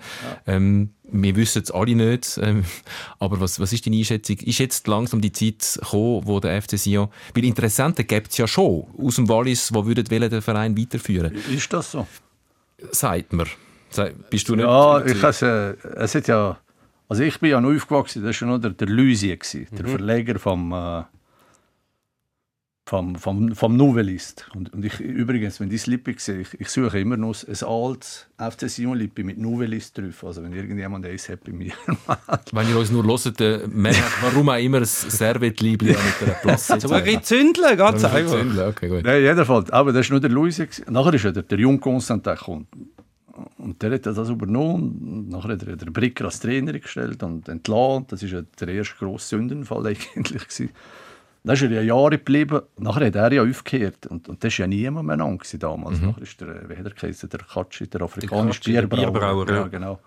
Ähm, wir wissen es alle nicht, ähm, aber was, was ist deine Einschätzung? Ist jetzt langsam die Zeit gekommen, wo der FC Sion, weil Interessenten gibt es ja schon aus dem Wallis, die würden den Verein weiterführen Ist das so? Sagt mir. Sei- Bist du nicht Ja, ich has, äh, es hat ja, also ich bin ja noch aufgewachsen, das war ja noch der, der Luisie, gewesen, der Verleger vom, äh, vom, vom, vom Novelist. Und, und ich, übrigens, wenn ich Lippi sehe, ich, ich suche immer noch ein altes FC Sion Lippi mit Novelist drauf. Also wenn irgendjemand eins hat bei mir. Wenn ihr uns nur hört, äh, merkt, warum auch immer ein Servetliebli mit einer Plasse. So ein bisschen zündeln, ganz einfach. Okay, gut. Nein, jedenfalls. Aber das war nur der Luisie. gewesen. Nachher ist ja der, der junge Konstantin gekommen. Und der hat das übernommen. Und nachher hat er den Bricker als Trainer gestellt und entlassen. Das war der erste grosse Sündenfall eigentlich. Gewesen. Dann ist er ja Jahre geblieben. Nachher hat er ja aufgehört. Und, und das war ja niemand mehr an damals. Nachher ist der, wie hat er geheißen, der Katschi, der afrikanische Katschi, der Bierbrauer. Bierbrauer, ja. ja, genau.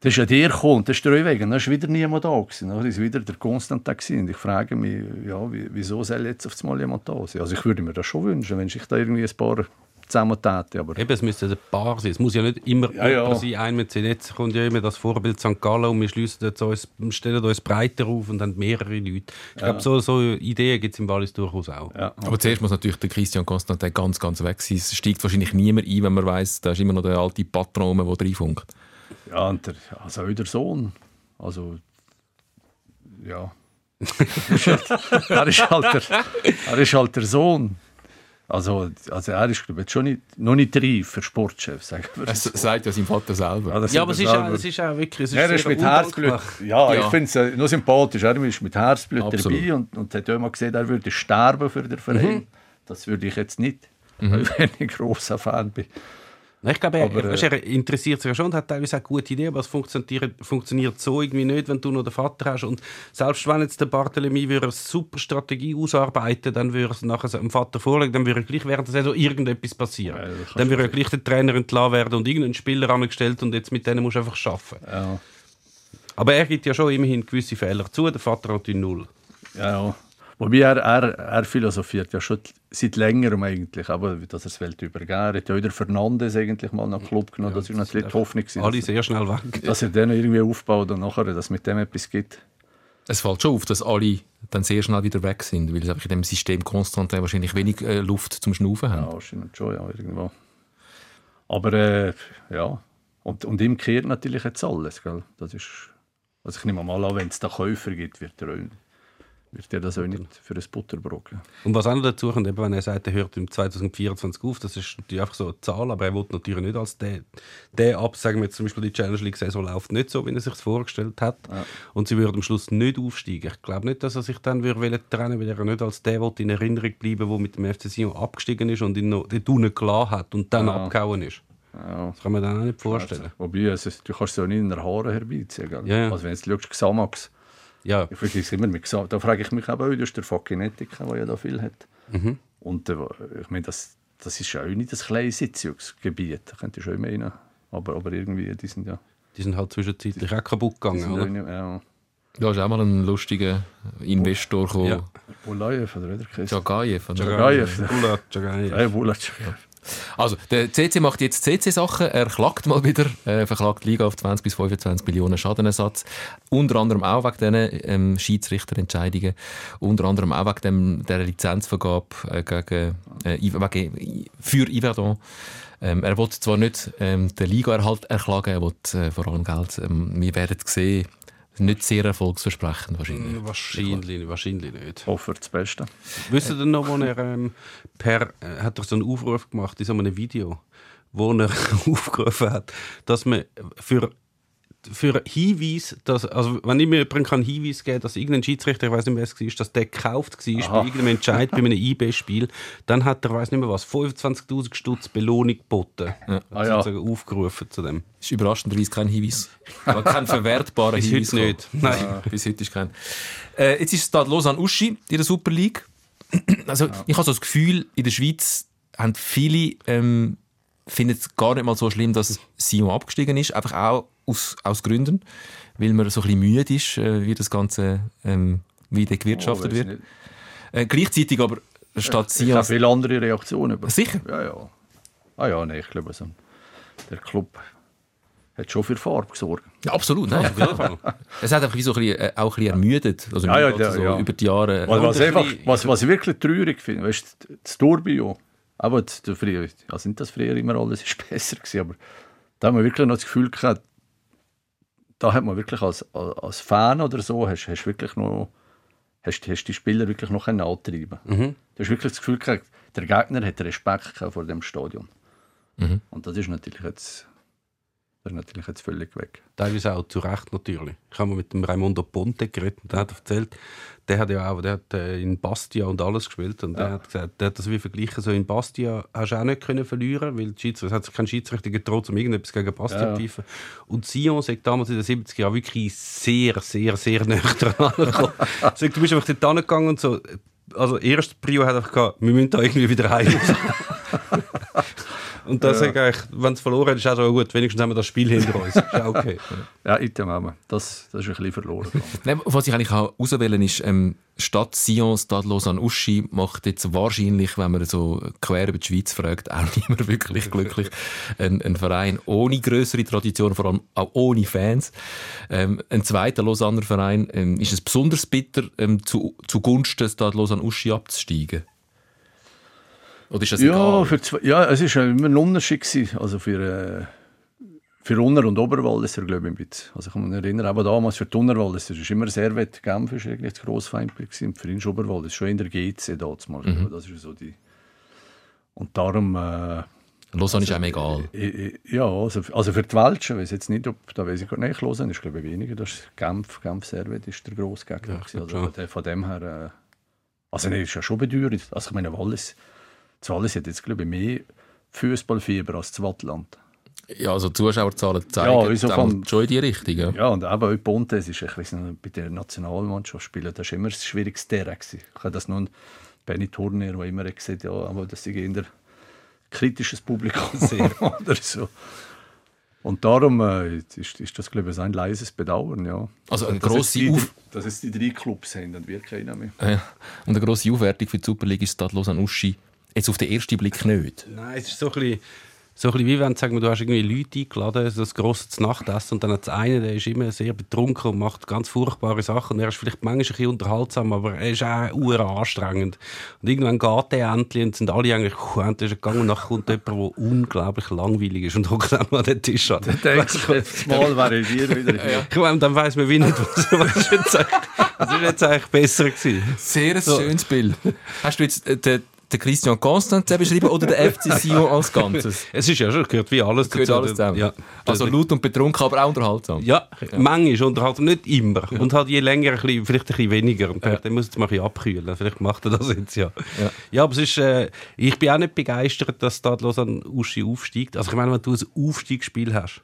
Das ist ja der gekommen, das ist der Wegen. Dann ist wieder niemand da gewesen. Dann ist wieder der Konstantin gewesen. Und ich frage mich, ja, wie- wieso soll jetzt auf einmal jemand da sein? Also ich würde mir das schon wünschen, wenn sich da irgendwie ein paar zusammentäten. Aber Eben, es müsste ein Paar sein. Es muss ja nicht immer Ja, ja. sein. Ein mit Jetzt kommt ja immer das Vorbild St. Gallen und wir schliessen jetzt uns, stellen uns breiter auf und dann mehrere Leute. Ich glaube, so, so Ideen gibt es im Wallis durchaus auch. ja. Aber zuerst muss natürlich der Christian Constantin ganz, ganz weg sein. Es steigt wahrscheinlich niemand ein, wenn man weiss, da ist immer noch der alte Patron, der reinfunkt. ja, und der, also auch der Sohn. Also, ja. er, ist halt der, er ist halt der Sohn. Also, also er ist glaube ich, schon nicht, noch nicht reif für Sportchef, sagen wir. Es sagt ja sein Vater selber. das Ja, aber es sind ist, auch, es ist auch wirklich. Es ist Er ist mit Herzblut. Ja, Ja. ich finde es äh, noch sympathisch. Er ist mit Herzblut Absolut. dabei und, und hat immer gesehen, er würde sterben für den Verein. Das würde ich jetzt nicht, wenn ich ein grosser Fan bin. Nein, Ich glaube, er, Aber, äh, weisst, er interessiert sich ja schon und hat teilweise auch gute Ideen, aber es funktioniert, funktioniert so irgendwie nicht, wenn du noch den Vater hast. Und selbst wenn jetzt der Barthélemy würde eine super Strategie ausarbeiten, dann würde es nachher dem Vater vorlegen, dann würde gleich während der Saison irgendetwas passieren. Ja, dann würde gleich der Trainer entlassen werden und irgendein Spieler angestellt und jetzt mit denen musst du einfach arbeiten. Ja, Aber er gibt ja schon immerhin gewisse Fehler zu, der Vater natürlich null. ja, ja. Wobei er, er, er philosophiert ja schon seit längerem eigentlich, aber dass er es will übergeben. Er hat ja wieder Fernandes eigentlich mal nach Club genommen. das war natürlich die Hoffnung, gewesen, Alle dass, sehr schnell weg. dass er den irgendwie aufbaut und nachher, dass mit dem etwas gibt. Es fällt schon auf, dass alle dann sehr schnell wieder weg sind, weil sie einfach in dem System Constantin wahrscheinlich wenig äh, Luft zum Schnaufen haben. Ja, wahrscheinlich schon, ja, irgendwo. Aber äh, ja, und, und ihm kehrt natürlich jetzt alles. Gell? Das ist, also ich nehme mal an, wenn es da Käufer gibt, wird er, auch, wird er das auch nicht für ein Butterbrot geben. Und was auch noch dazu kommt, eben, wenn er sagt, er hört im 2024 auf, das ist natürlich einfach so eine Zahl, aber er will natürlich nicht als der, der ab, sagen wir jetzt zum Beispiel die Challenge League-Saison läuft nicht so, wie er sich vorgestellt hat. Und sie würden am Schluss nicht aufsteigen. Ich glaube nicht, dass er sich dann würde trennen weil er nicht als der will in Erinnerung bleiben der mit dem FC Sion abgestiegen ist und ihn noch dort unten gelassen hat und dann abgehauen ist. Ja. Das kann man dann auch nicht vorstellen. Wobei, also, du kannst es ja nicht in den Haaren herbeiziehen. Ja, ja. Also wenn du jetzt schaust, Xamax, Ja, ich vergesse immer da frage ich mich aber auch, das ist der Fakinetica, der ja da viel hat. Mhm. Und äh, ich meine, das, das ist ja auch nicht das kleine Sitzungsgebiet, da könnte ich schon meinen. Aber, aber irgendwie, die sind ja... die sind halt zwischenzeitlich auch kaputt Die gegangen. Oder? nicht, ja. Da ist auch mal ein lustiger Investor gekommen. Ja. Bulayev oder wie der? Jagayev. oder? Jagayev. Ulla Jagayev. Also, der CC macht jetzt CC-Sachen. Er klagt mal wieder, äh, verklagt Liga auf 20 bis 25 Millionen Schadenersatz. Unter anderem auch wegen diesen ähm, Schiedsrichterentscheidungen. Unter anderem auch wegen dem, der Lizenzvergabe äh, gegen, äh, wegen, für Yverdon. Ähm, er will zwar nicht ähm, den Liga-Erhalt erklagen, er will äh, vor allem Geld. Ähm, wir werden sehen, nicht sehr erfolgsversprechend wahrscheinlich. Wahrscheinlich, wahrscheinlich nicht. Hoffe das Beste. Wisst ihr denn noch, wo er ähm, per, äh, hat er so einen Aufruf gemacht in so einem Video, wo er aufgerufen hat, dass man für für Hinweis, dass, also wenn ich mir jemanden kann Hinweis geben kann, dass irgendein Schiedsrichter, ich weiß nicht mehr, wer es war, dass der gekauft war Aha. bei irgendeinem Entscheid bei einem IB-Spiel, dann hat er, weiß nicht mehr was, 25'000 Stutz Belohnung geboten. Ja. Ah, ja. Sozusagen aufgerufen zu dem. Das ist überraschenderweise kein Hinweis. Aber kein verwertbarer Bis Hinweis. heute nicht. gekommen. Ja, bis heute ist kein. Äh, jetzt ist es da Lausanne Uschi in der Super League. Also, ich habe so das Gefühl, in der Schweiz haben viele ähm, finden es gar nicht mal so schlimm, dass Sion abgestiegen ist. Einfach auch aus, aus Gründen, weil man so ein bisschen müde ist, äh, wie das Ganze ähm, wie gewirtschaftet Oh, wird. Äh, gleichzeitig aber statt Ich Sion. habe viele andere Reaktionen. Sicher? Ja, ja. Ah ja, nein, ich glaube, so, der Club hat schon für Farbe gesorgt. Ja, absolut, nein. Es hat einfach wie so ein bisschen, äh, auch ein bisschen ermüdet. Also Ja, ja, ja, so über die Jahre. Was, was, ein einfach, was, was ich wirklich traurig finde, weißt das Tourbillon, aber das früher, ja, sind das früher immer alles ist besser gewesen, aber da haben wir wirklich noch das Gefühl gehabt, da hat man wirklich als, als Fan oder so, hast, hast wirklich noch, hast, hast die Spieler wirklich noch antreiben Mhm. Du hast wirklich das Gefühl gehabt, der Gegner hat Respekt vor dem Stadion. Mhm. Und das ist natürlich jetzt, das ist natürlich jetzt völlig weg. Teilweise auch zu Recht natürlich. Ich habe mal mit dem Raimondo Ponte geredet und der hat erzählt, der hat ja auch der hat, äh, in Bastia und alles gespielt und der hat gesagt, der hat das wie verglichen, so in Bastia hast du auch nicht können verlieren, weil die Schiedsrichter, es hat sich kein Schiedsrichter getraut, um irgendetwas gegen Bastia Ja. zu pfeifen. Und Sion sagt damals in den 70er Jahren wirklich sehr, sehr, sehr dran angekommen. sagt, du bist einfach dort hingegangen und so, also erste Prio hat einfach gehabt, wir müssen da irgendwie wieder heim. Und das sage ich, wenn es verloren hat, ist auch so gut, wenigstens haben wir das Spiel hinter uns. Ist auch okay. Ja, haben wir. Das, das ist ein bisschen verloren. Nein, was ich eigentlich auch auswählen ist, ähm, Stadt Sion, Stadt Lausanne Uschi macht jetzt wahrscheinlich, wenn man so quer über die Schweiz fragt, auch niemand wirklich glücklich. Ein, ein Verein ohne größere Tradition, vor allem auch ohne Fans. Ähm, ein zweiter Lausanner Verein, ähm, ist es besonders bitter, ähm, zu, zugunsten Stadt Lausanne Uschi abzusteigen? Oder ist das Ja, egal? für zwei, ja, es war immer ein Unterschied. Gewesen. Also für, äh, für Unter- und Oberwalliser, glaube ich, ein bisschen. Also ich kann mich erinnern, aber damals für die Unterwalliser ist immer Servet Genf ist eigentlich das Grossfeindbild gewesen. Für ihn ist Oberwallis schon in der GC damals. Mhm. Das ist so die... Und darum... Äh, Lausanne ist einem egal. ich- ja, also, also für die Welschen, weiß jetzt nicht, ob da weiß ich gar nicht, hören, ist glaube ich weniger. Das ist Genf, Genf Servet ist der grosse Gegner. ich gewesen. glaub also von dem- her... Äh, also nee, ist ja schon bedeutet. Also ich meine, Wallis, Wallis hat jetzt glaube ich mehr Fußballfieber als das Wattland. Ja, also die Zuschauerzahlen zeigen Ja, wieso auch vom- schon in die Richtung. Ja. Ja, und eben auch Pontes ist, ich weiß nicht, bei der Nationalmannschaft spielen, das war immer das schwierigste Terrain. Ich habe das nun Benny Turner, der immer gesagt ja, aber das ist eher kritisches Publikum oder so. Und darum äh, ist, ist das, glaube ich, ein leises Bedauern, ja. Also eine grosse die, Auf- Dass es die drei Clubs haben und wir keiner mehr. Ja. Und eine grosse Aufwertung für die Superliga ist Stadt Lausanne Uschi. Jetzt auf den ersten Blick nicht. Nein, es ist so ein bisschen, so ein bisschen wie wenn du, sagen wir, du hast irgendwie Leute eingeladen, so das grosses Nachtessen und dann hat der eine, der ist immer sehr betrunken und macht ganz furchtbare Sachen er ist vielleicht manchmal ein bisschen unterhaltsam, aber er ist auch ur anstrengend. Und irgendwann geht der endlich und sind alle eigentlich puh, endlich gegangen und dann kommt jemand, der unglaublich langweilig ist und hockt dann an den Tisch an. Denkst du, jetzt mal wäre ich wieder. Ich meine, dann weiss man wie nicht, was, was, ist, jetzt eigentlich, was ist jetzt eigentlich besser gewesen. Sehr ein schönes Bild. Hast du jetzt äh, den, den Christian Constantin beschrieben oder den FC Sion als Ganzes? Es ist ja schon, gehört wie alles Gehört dazu. alles zusammen. Ja. Also laut und betrunken, aber auch unterhaltsam. Ja, manchmal unterhalten, nicht immer. Und halt je länger, ein bisschen, vielleicht ein bisschen weniger. Und dann muss es mal ein bisschen abkühlen. Vielleicht macht er das jetzt ja. Ja. Ja, aber es ist, äh, ich bin auch nicht begeistert, dass Stadlos an Uschi aufsteigt. Also ich meine, wenn du ein Aufstiegsspiel hast,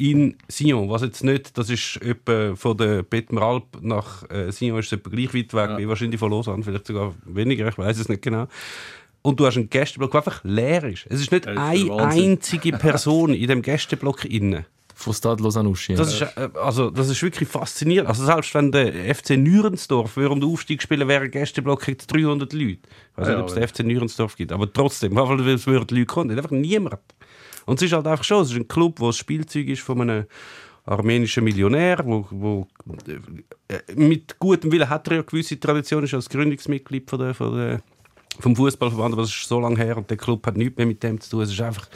in Sion, was jetzt nicht, das ist etwa von der Betmeralp nach äh, Sion ist es etwa gleich weit weg wie wahrscheinlich von Lausanne, vielleicht sogar weniger, ich weiß es nicht genau. Und du hast einen Gästeblock, der einfach leer ist. Es ist nicht ist eine einzige Person in dem Gästeblock inne. von Stade Lausanne-Uschi. Das ist, äh, also, das ist wirklich faszinierend. Also selbst wenn der FC Nürensdorf während der Aufstieg spielen wäre, Gästeblock kriegt 300 Leute. Ich weiß Ja, nicht, ob es den FC Nürensdorf gibt, aber trotzdem, weil es würden Leute kommen, nicht einfach niemand. Und es ist halt einfach schon, es ist ein Club, wo das Spielzeug ist von einem armenischen Millionär, wo, wo äh, mit gutem Willen hat er ja gewisse Tradition, ist als Gründungsmitglied von der, von der, vom Fußballverband, aber das ist so lange her und der Club hat nichts mehr mit dem zu tun. Es ist einfach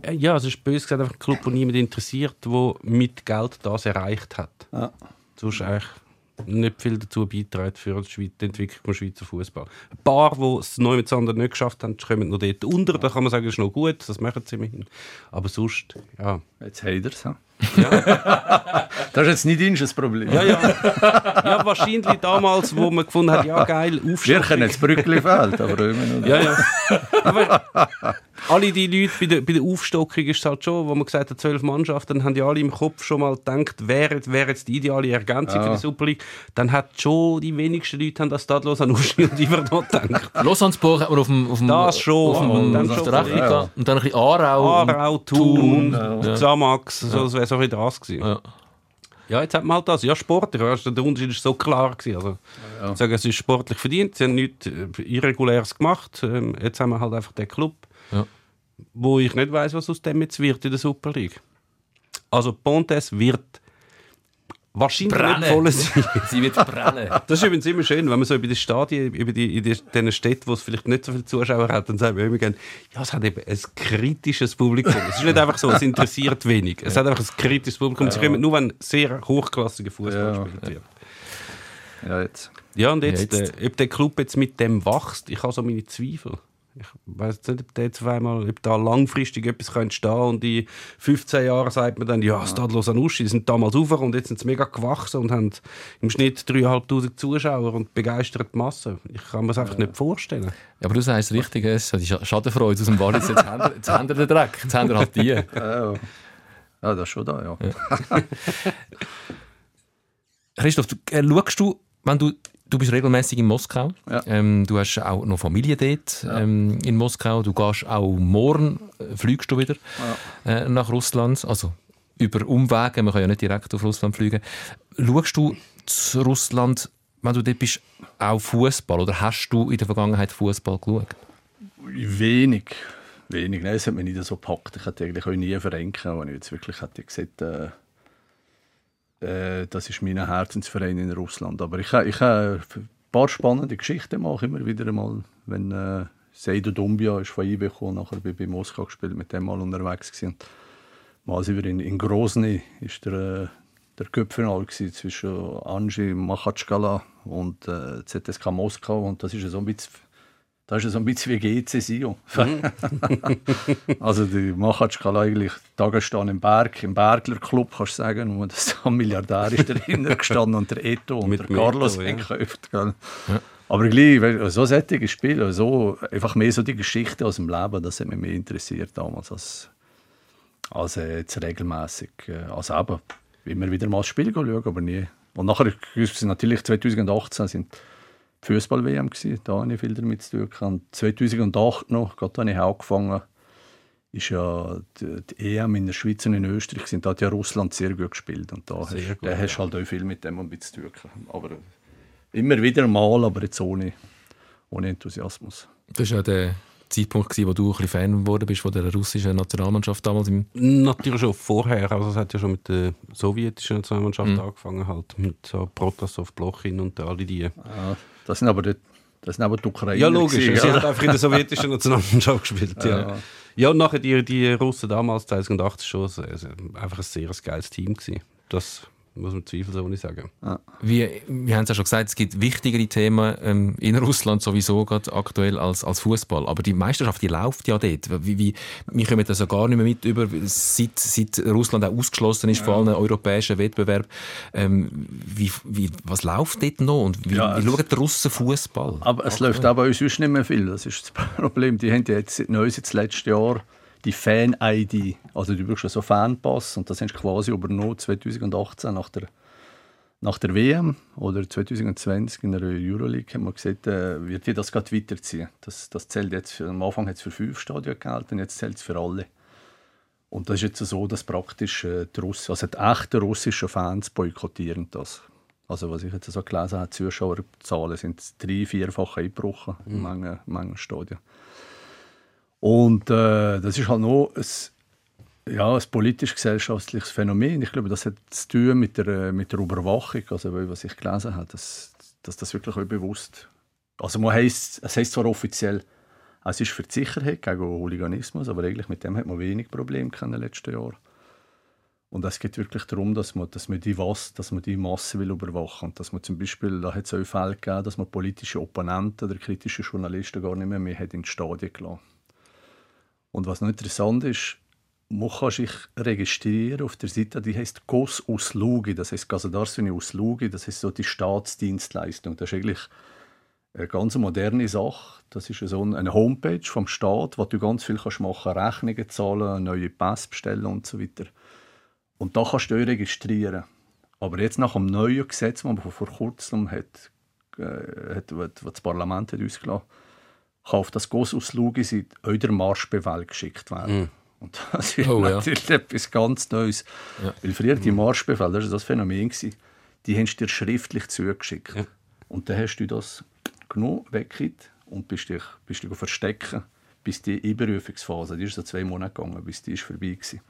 äh, ja, es ist bös gesagt einfach ein Club, der niemand interessiert, der mit Geld das erreicht hat. Ja. Sonst eigentlich nicht viel dazu beiträgt für die, Entwicklung des Schweizer Fußball. Ein paar, die es neu mit anderen nicht geschafft haben, kommen noch dort unter. Da kann man sagen, das ist noch gut, das machen sie immerhin. Aber sonst, ja. Jetzt Haters, ha? das ist jetzt nicht unser Problem. Ja, ja. ja, wahrscheinlich damals, wo man gefunden hat, ja geil, Wir Aufstieg. können jetzt Brückli fehlt, aber immer noch. Ja, ja. Aber alle die Leute bei der, bei der Aufstockung ist es halt schon, wo man gesagt hat, zwölf Mannschaften, haben die alle im Kopf schon mal gedacht, wer jetzt, wer jetzt die ideale Ergänzung für die Super League. Dann hat schon die wenigsten Leute haben das stadlos an Uschi und Iverdon gedacht. Lausanne-Sport hat man auf dem, auf dem, Das schon, auf dem, und dann auf schon ja. Und dann ein bisschen Aarau. Aarau, Thun, Ja. Xamax, so, das wäre so ein bisschen das gewesen. Ja. Ja, jetzt hat man halt das. Ja, sportlich. Also der Unterschied ist so klar gewesen. Also, ich sage, es ist sportlich verdient. Sie haben nichts äh, Irreguläres gemacht. Ähm, jetzt haben wir halt einfach den Club, Ja. wo ich nicht weiß, was aus dem jetzt wird in der Super League. Also Pontes wird wahrscheinlich Brennen. nicht voll sein. Sie wird brennen. Das ist übrigens immer schön, wenn man so über die Stadien, über die, in die, diesen Städten, wo es vielleicht nicht so viele Zuschauer hat, dann sagen wir immer gerne, ja, es hat eben ein kritisches Publikum. Es ist nicht einfach so, es interessiert wenig. Es hat einfach ein kritisches Publikum. Sie kommen nur, wenn sehr hochklassiger Fußball Ja. gespielt wird. Ja, jetzt. Ja, und jetzt, Ja, jetzt. Äh, ob der Club jetzt mit dem wächst, ich habe so meine Zweifel. Ich weiß nicht, ob, der jetzt einmal, ob da langfristig etwas könnte stehen und in 15 Jahren sagt man dann, ja, Stadlos Anuschi, die sind damals auf und jetzt sind sie mega gewachsen und haben im Schnitt 3'500 Zuschauer und begeistert die Masse. Ich kann mir das einfach nicht vorstellen. Ja, aber du sagst richtig, es ist die Scha- Schadenfreude aus dem Wallis. Jetzt haben wir, jetzt haben wir den Dreck. Jetzt haben wir halt die. Ja, ja, das ist schon da, ja. Christoph, du, äh, schaust du, wenn du, du bist regelmäßig in Moskau, Ja. ähm, du hast auch noch Familie dort ähm, in Moskau, du gehst auch morgen, äh, fliegst du wieder äh, nach Russland, also über Umwege, man kann ja nicht direkt auf Russland fliegen. Schaust du zu Russland, wenn du dort bist, auch Fußball oder hast du in der Vergangenheit Fußball geschaut? Wenig. Wenig. Nein, es hat mich nicht so gepackt. Ich hätte eigentlich auch nie verrenken, wenn ich jetzt wirklich hätte gesagt, äh, äh, das ist mein Herzensverein in Russland. Aber ich, ich ein paar spannende Geschichten mache immer wieder einmal, wenn äh, Seido Dumbia ist von IB gekommen, nachher bin ich bei Moskau gespielt, mit dem mal unterwegs gewesen. Mal sind wir in, in Grozny, ist der, äh, der gewesen zwischen Anji Machatschkala und äh, ZSK Moskau und das ist so ein bisschen das ist ja so ein bisschen wie GC Sion. also die Machatschkala eigentlich Tagesstand im Berg, im Bergler Club, kannst du sagen, und so ein Milliardär ist dahinter gestanden und der Eto und Mit der Carlos Eto, ja. gekauft. Gell? Aber gleich, weißt, so sättige Spiele, so, einfach mehr so die Geschichte aus dem Leben, das hat mich mehr interessiert damals als, als äh, jetzt regelmäßig. Äh, also eben, immer wieder mal das Spiel schauen, aber nie. Und nachher, natürlich 2018 sind Fußball-WM da habe ich viel damit zu tun gehabt. Und 2008 noch, gerade als ich angefangen ist ja die, die EM in der Schweiz und in Österreich gewesen. da hat ja Russland sehr gut gespielt und da Sehr hast, gut, da hast du halt auch viel mit dem ein bisschen zu tun. Aber immer wieder mal, aber jetzt ohne, ohne Enthusiasmus. Das war ja der Zeitpunkt, gewesen, wo du ein bisschen Fan geworden bist von der russischen Nationalmannschaft damals im Natürlich schon vorher. Also es hat ja schon mit der sowjetischen Nationalmannschaft Mhm. angefangen, halt mit so Protasov, Blochin und alle die. Ja, das sind aber die, das sind aber die Ukrainer. Ja, logisch. gewesen, Sie oder? hat einfach in der sowjetischen Nationalmannschaft gespielt. Ja, Ja. ja. und nachher die, die Russen damals, 2008, schon sehr, sehr, einfach ein sehr geiles Team gewesen. Das muss man zweifelsohne sagen. Wie, wir haben es ja schon gesagt, es gibt wichtigere Themen ähm, in Russland sowieso gerade aktuell als, als Fußball. Aber die Meisterschaft, die läuft ja dort. Wie, wie, wir kommen das ja gar nicht mehr mit über, seit, seit Russland auch ausgeschlossen ist von allen europäischen Wettbewerben. Ähm, wie, wie, was läuft dort noch und wie, Ja, wie schauen die Russen Fußball? Aber es läuft aber bei uns sonst nicht mehr viel. Das ist das Problem. Die haben ja jetzt neu seit letzten Jahr die Fan-ID. Also du brauchst so Fanpass und das hast du quasi übernommen 2018 nach der, nach der WM oder 2020 in der Euroleague haben wir gesagt, äh, wird die das gerade weiterziehen. Das, das zählt jetzt für, am Anfang hat es für fünf Stadien gehalten, jetzt zählt es für alle. Und das ist jetzt so, dass praktisch äh, die, Russen, also die echten russischen Fans boykottieren das. Also was ich jetzt so gelesen habe, die Zuschauerzahlen sind drei-, vierfach eingebrochen mhm. in manchen, manchen Stadien. Und äh, das ist halt noch ein, ja, ein politisch-gesellschaftliches Phänomen. Ich glaube, das hat zu tun mit der, mit der Überwachung, also was ich gelesen habe, dass, dass das wirklich bewusst... Also man heisst, es heisst zwar offiziell, es ist für die Sicherheit gegen Hooliganismus, aber eigentlich mit dem hat man wenig Probleme in den letzten Jahren. Und es geht wirklich darum, dass man, dass man die was, dass man die Masse will überwachen und dass man zum Beispiel, da hat es auch Fälle gegeben, dass man politische Opponenten oder kritische Journalisten gar nicht mehr, mehr hat ins Stadion gelassen. Und was noch interessant ist, man kann sich registrieren auf der Seite, die heißt Gos Uslugi, das heißt Gazadarsvini Uslugi, das ist so die Staatsdienstleistung. Das ist eigentlich eine ganz moderne Sache. Das ist so eine Homepage vom Staat, wo du ganz viel kannst machen kannst, Rechnungen zahlen, neue Pass bestellen und so weiter. Und da kannst du dich registrieren. Aber jetzt nach dem neuen Gesetz, das man vor kurzem hat, äh, hat, das Parlament hat ausgelassen kann auf das Gossausluggeseite auch der Marschbefehl geschickt werden. Mm. Und das ist oh, natürlich ja. etwas ganz Neues. Ja. Weil früher die Marschbefehl, das war das Phänomen, die hast du dir schriftlich zugeschickt. Ja. Und dann hast du das genommen, weggekriegt und bist dich, bist dich verstecken, bis die Einberufungsphase, die ist so zwei Monate gegangen, bis die ist vorbei war.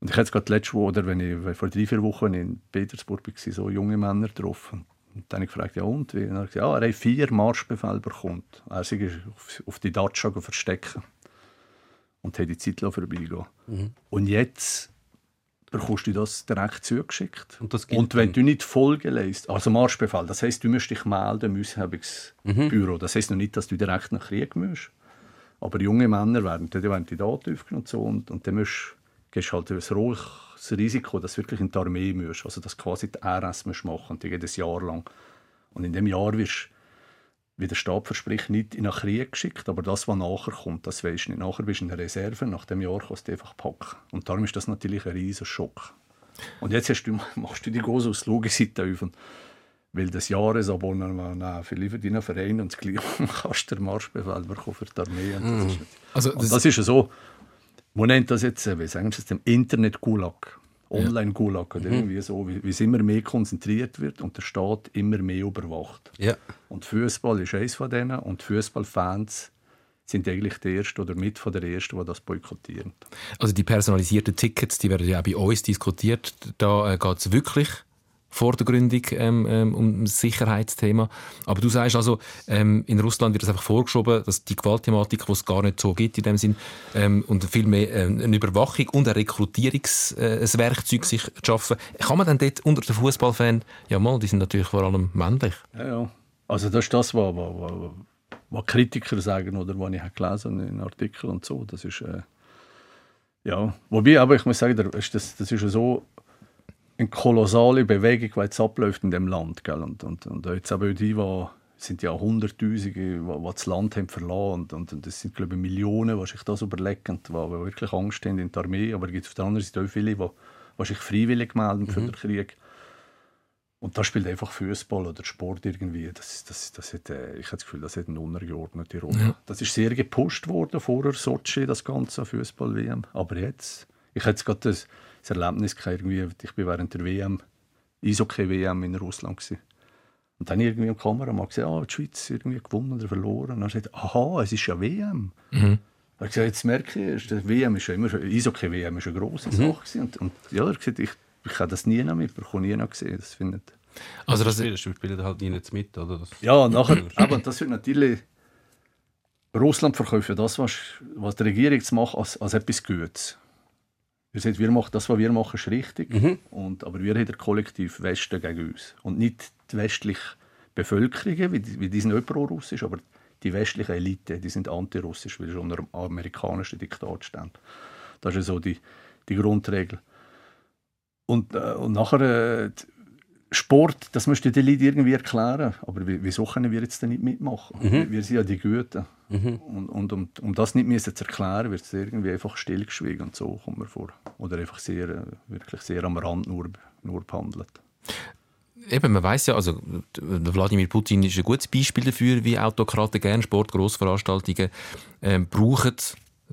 Und ich hatte gerade letzte Woche, oder wenn ich vor drei, vier Wochen in Petersburg war, so junge Männer getroffen. Und dann habe ich gefragt, ja und? Wie? Und er hat gesagt, ja, er hat vier Marschbefehle bekommen. Er sich auf, auf die Datscha verstecken und hat die Zeit vorbeigehen mhm. Und jetzt bekommst du das direkt zugeschickt. Und, und wenn du nicht Folge leist, also Marschbefehl, das heißt, du musst dich melden im Aushebungsbüro. Mhm. Das heißt noch nicht, dass du direkt nach Krieg musst. Aber junge Männer werden, die werden die Daten aufgenommen und so und, und dann musst, gehst halt das, das Risiko, dass du wirklich in die Armee musst, also dass quasi die RS musst machen und die geht ein Jahr lang. Und in dem Jahr wirst wie der Stab verspricht, nicht in einen Krieg geschickt, aber das, was nachher kommt, das weisst du nicht. Nachher bist du in der Reserve, nach dem Jahr kannst du einfach packen. Und darum ist das natürlich ein riesiger Schock. Und jetzt du, machst du die große Ausflugeseite auf. Weil das Jahresabonnement für deinen Verein und das Gleiche kannst du den Marschbefehl bekommen für die Armee. Und das, mm. ist, also, das, das ist so, man nennt das jetzt, wie sagen Sie das, Internet-Gulag. Online-Gulag oder mhm. irgendwie so, wie, wie es immer mehr konzentriert wird und der Staat immer mehr überwacht. Ja. Und Fußball ist eines von denen und Fußballfans sind eigentlich die Ersten oder mit von der Ersten, die das boykottieren. Also die personalisierten Tickets, die werden ja auch bei uns diskutiert. Da äh, geht es wirklich vor der Gründung ähm, ähm, um Sicherheitsthema. Aber du sagst also, ähm, in Russland wird es einfach vorgeschoben, dass die Gewaltthematik, die es gar nicht so gibt in dem Sinn, ähm, und vielmehr ähm, eine Überwachung und ein Rekrutierungswerkzeug äh, sich schaffen. Kann man denn dort unter den Fußballfans, ja mal, die sind natürlich vor allem männlich. Ja, ja. Also das ist das, was, was, was Kritiker sagen oder was ich gelesen habe in Artikeln und so. Das ist äh, ja, wobei, aber ich muss sagen, das, das ist so eine kolossale Bewegung, die jetzt abläuft in dem Land. Gell? Und, und, und jetzt aber die, die sind ja Hunderttausende, die, das Land haben verloren und, und das sind glaube ich Millionen, die sich das überlegen, die, die wirklich Angst haben in der Armee. Aber es gibt auf der anderen Seite auch viele, die, die sich freiwillig melden für mhm. den Krieg. Und da spielt einfach Fußball oder Sport irgendwie. Das, das, das hat, äh, ich habe das Gefühl, das hat eine untergeordnete Rolle. Ja. Das ist sehr gepusht worden vorher, Sochi, das ganze Fußball-WM. Aber jetzt, ich hätte gerade das das Erlebnis irgendwie, ich war während der WM, Eishockey-WM in Russland gewesen. Und dann irgendwie am Kameramann gesehen, ah, die Schweiz irgendwie gewonnen oder verloren. Und dann gesagt, aha, es ist ja WM. Mhm. Er gesagt, jetzt merke ich, die WM ist ja immer, Eishockey-WM ist eine grosse mhm. Sache gewesen. Und, und ja, er gesagt, ich, ich habe das nie noch mitbekommen, nie noch gesehen. Das findet. Also das spielen, spielen halt nie nicht mit, oder? Das ja, nachher, aber das wird natürlich Russland verkaufen das, was, was die Regierung jetzt macht, als, als etwas Gutes. Wir sagen, wir machen, das, was wir machen, ist richtig. Mhm. Und, aber wir haben den Kollektiv Westen gegen uns. Und nicht die westliche Bevölkerung, wie die, wie die sind nicht pro-russisch, aber die westliche Elite, die sind antirussisch, weil sie unter dem amerikanischen Diktat stehen. Das ist so die, die Grundregel. Und, äh, und nachher, äh, Sport, das müsst ihr den Leuten irgendwie erklären. Aber wieso können wir jetzt nicht mitmachen? Mhm. Wir sind ja die Guten. Mhm. Und, und um, um, das nicht müssen zu erklären, wird es irgendwie einfach stillgeschwiegen und so kommt man vor. Oder einfach sehr, wirklich sehr am Rand nur, nur behandelt. Eben, man weiß ja, also Wladimir Putin ist ein gutes Beispiel dafür, wie Autokraten gerne Sport, Grossveranstaltungen äh, brauchen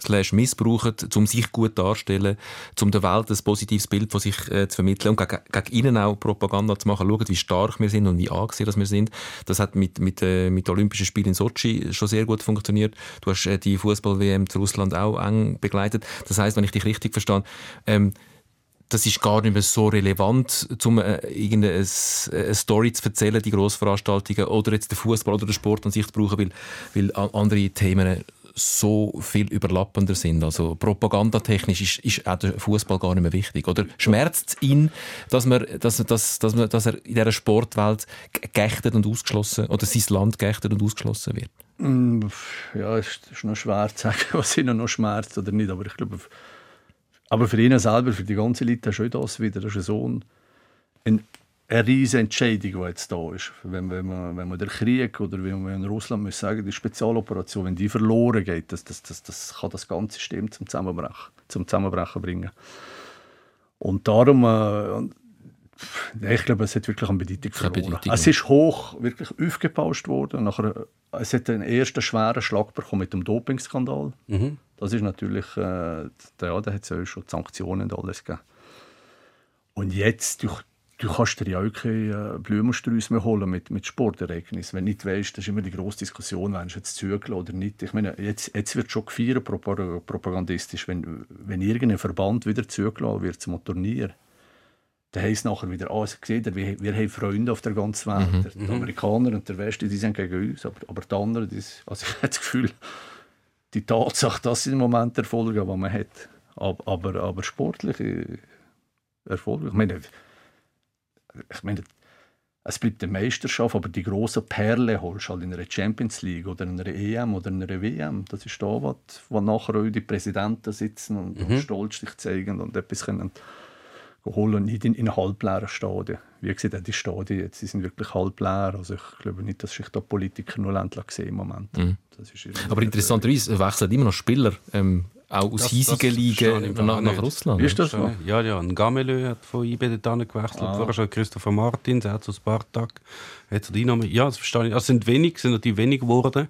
slash missbrauchen, um sich gut darzustellen, um der Welt ein positives Bild von sich äh, zu vermitteln und gegen, gegen ihnen auch Propaganda zu machen. Schauen, wie stark wir sind und wie angesehen wir sind. Das hat mit, mit, äh, mit Olympischen Spielen in Sochi schon sehr gut funktioniert. Du hast äh, die Fußball-WM zu Russland auch eng begleitet. Das heißt, wenn ich dich richtig verstehe, ähm, das ist gar nicht mehr so relevant, um äh, irgendeine eine Story zu erzählen, die Grossveranstaltungen oder jetzt den Fußball oder den Sport an sich zu brauchen, weil, weil andere Themen so viel überlappender sind. Also propagandatechnisch ist, ist auch der Fußball gar nicht mehr wichtig. Oder schmerzt es ihn, dass, man, dass, dass, dass, man, dass er in dieser Sportwelt geächtet und ausgeschlossen oder sein Land geächtet und ausgeschlossen wird? Mm, ja, es ist noch schwer zu sagen, was ihn noch schmerzt oder nicht. Aber ich glaube, aber für ihn selber, für die ganze Leute, ist das wieder. Das ist so ein, ein, eine riesige Entscheidung, die jetzt da ist. Wenn, wenn, man, wenn man den Krieg oder wie man in Russland muss sagen, die Spezialoperation, wenn die verloren geht, das, das, das, das kann das ganze System zum Zusammenbrechen, zum Zusammenbrechen bringen. Und darum, äh, ich glaube, es hat wirklich an Bedeutung verloren. Bedeutung. Es ist hoch wirklich aufgepauscht worden. Nachher, es hat einen ersten schweren Schlag bekommen mit dem Dopingskandal. Mhm. Das ist natürlich, äh, ja, da hat es ja schon Sanktionen und alles gegeben. Und jetzt, du, du kannst dir ja auch keine äh, Blumensträuße mehr holen mit, mit Sportereignissen. Wenn du nicht weißt, das ist immer die grosse Diskussion, wenn du jetzt zügeln oder nicht. Ich meine, jetzt, jetzt wird schon gefeiert propagandistisch, wenn, wenn irgendein Verband wieder zugelassen wird zum Turnier dann heisst es nachher wieder, ah, seht wir, wir haben Freunde auf der ganzen Welt. Mhm. Die mhm. Amerikaner und der Westen, die sind gegen uns, aber, aber die anderen, die, also ich habe das Gefühl, die Tatsache, dass sie im Moment Erfolge, die man hat, aber, aber, aber sportliche Erfolge, ich meine, ich meine, es bleibt eine Meisterschaft, aber die grossen Perle holst du halt in einer Champions League oder in einer EM oder in einer WM. Das ist da, wo, wo nachher auch die Präsidenten sitzen und, mhm. und stolz sich zeigen und etwas können holen und nicht in, in halbleeren Stadien. Wie gesagt, die Stadien jetzt, die sind wirklich halbleer. Also ich glaube nicht, dass sich da Politiker nur endlich sehen im Moment. Mhm. Aber interessanterweise wechseln immer noch Spieler ähm, auch aus hiesigen Ligen nach, nach, Russland. Wie ist das so? Ja, ja. Ein Gamelö hat von IB dorthin gewechselt. Ah. Vorher schon Christopher Martins, er hat zu Spartak. Hat zu Dynamo. Ja, das verstehe ich. Also, es sind wenig, sind natürlich wenig geworden.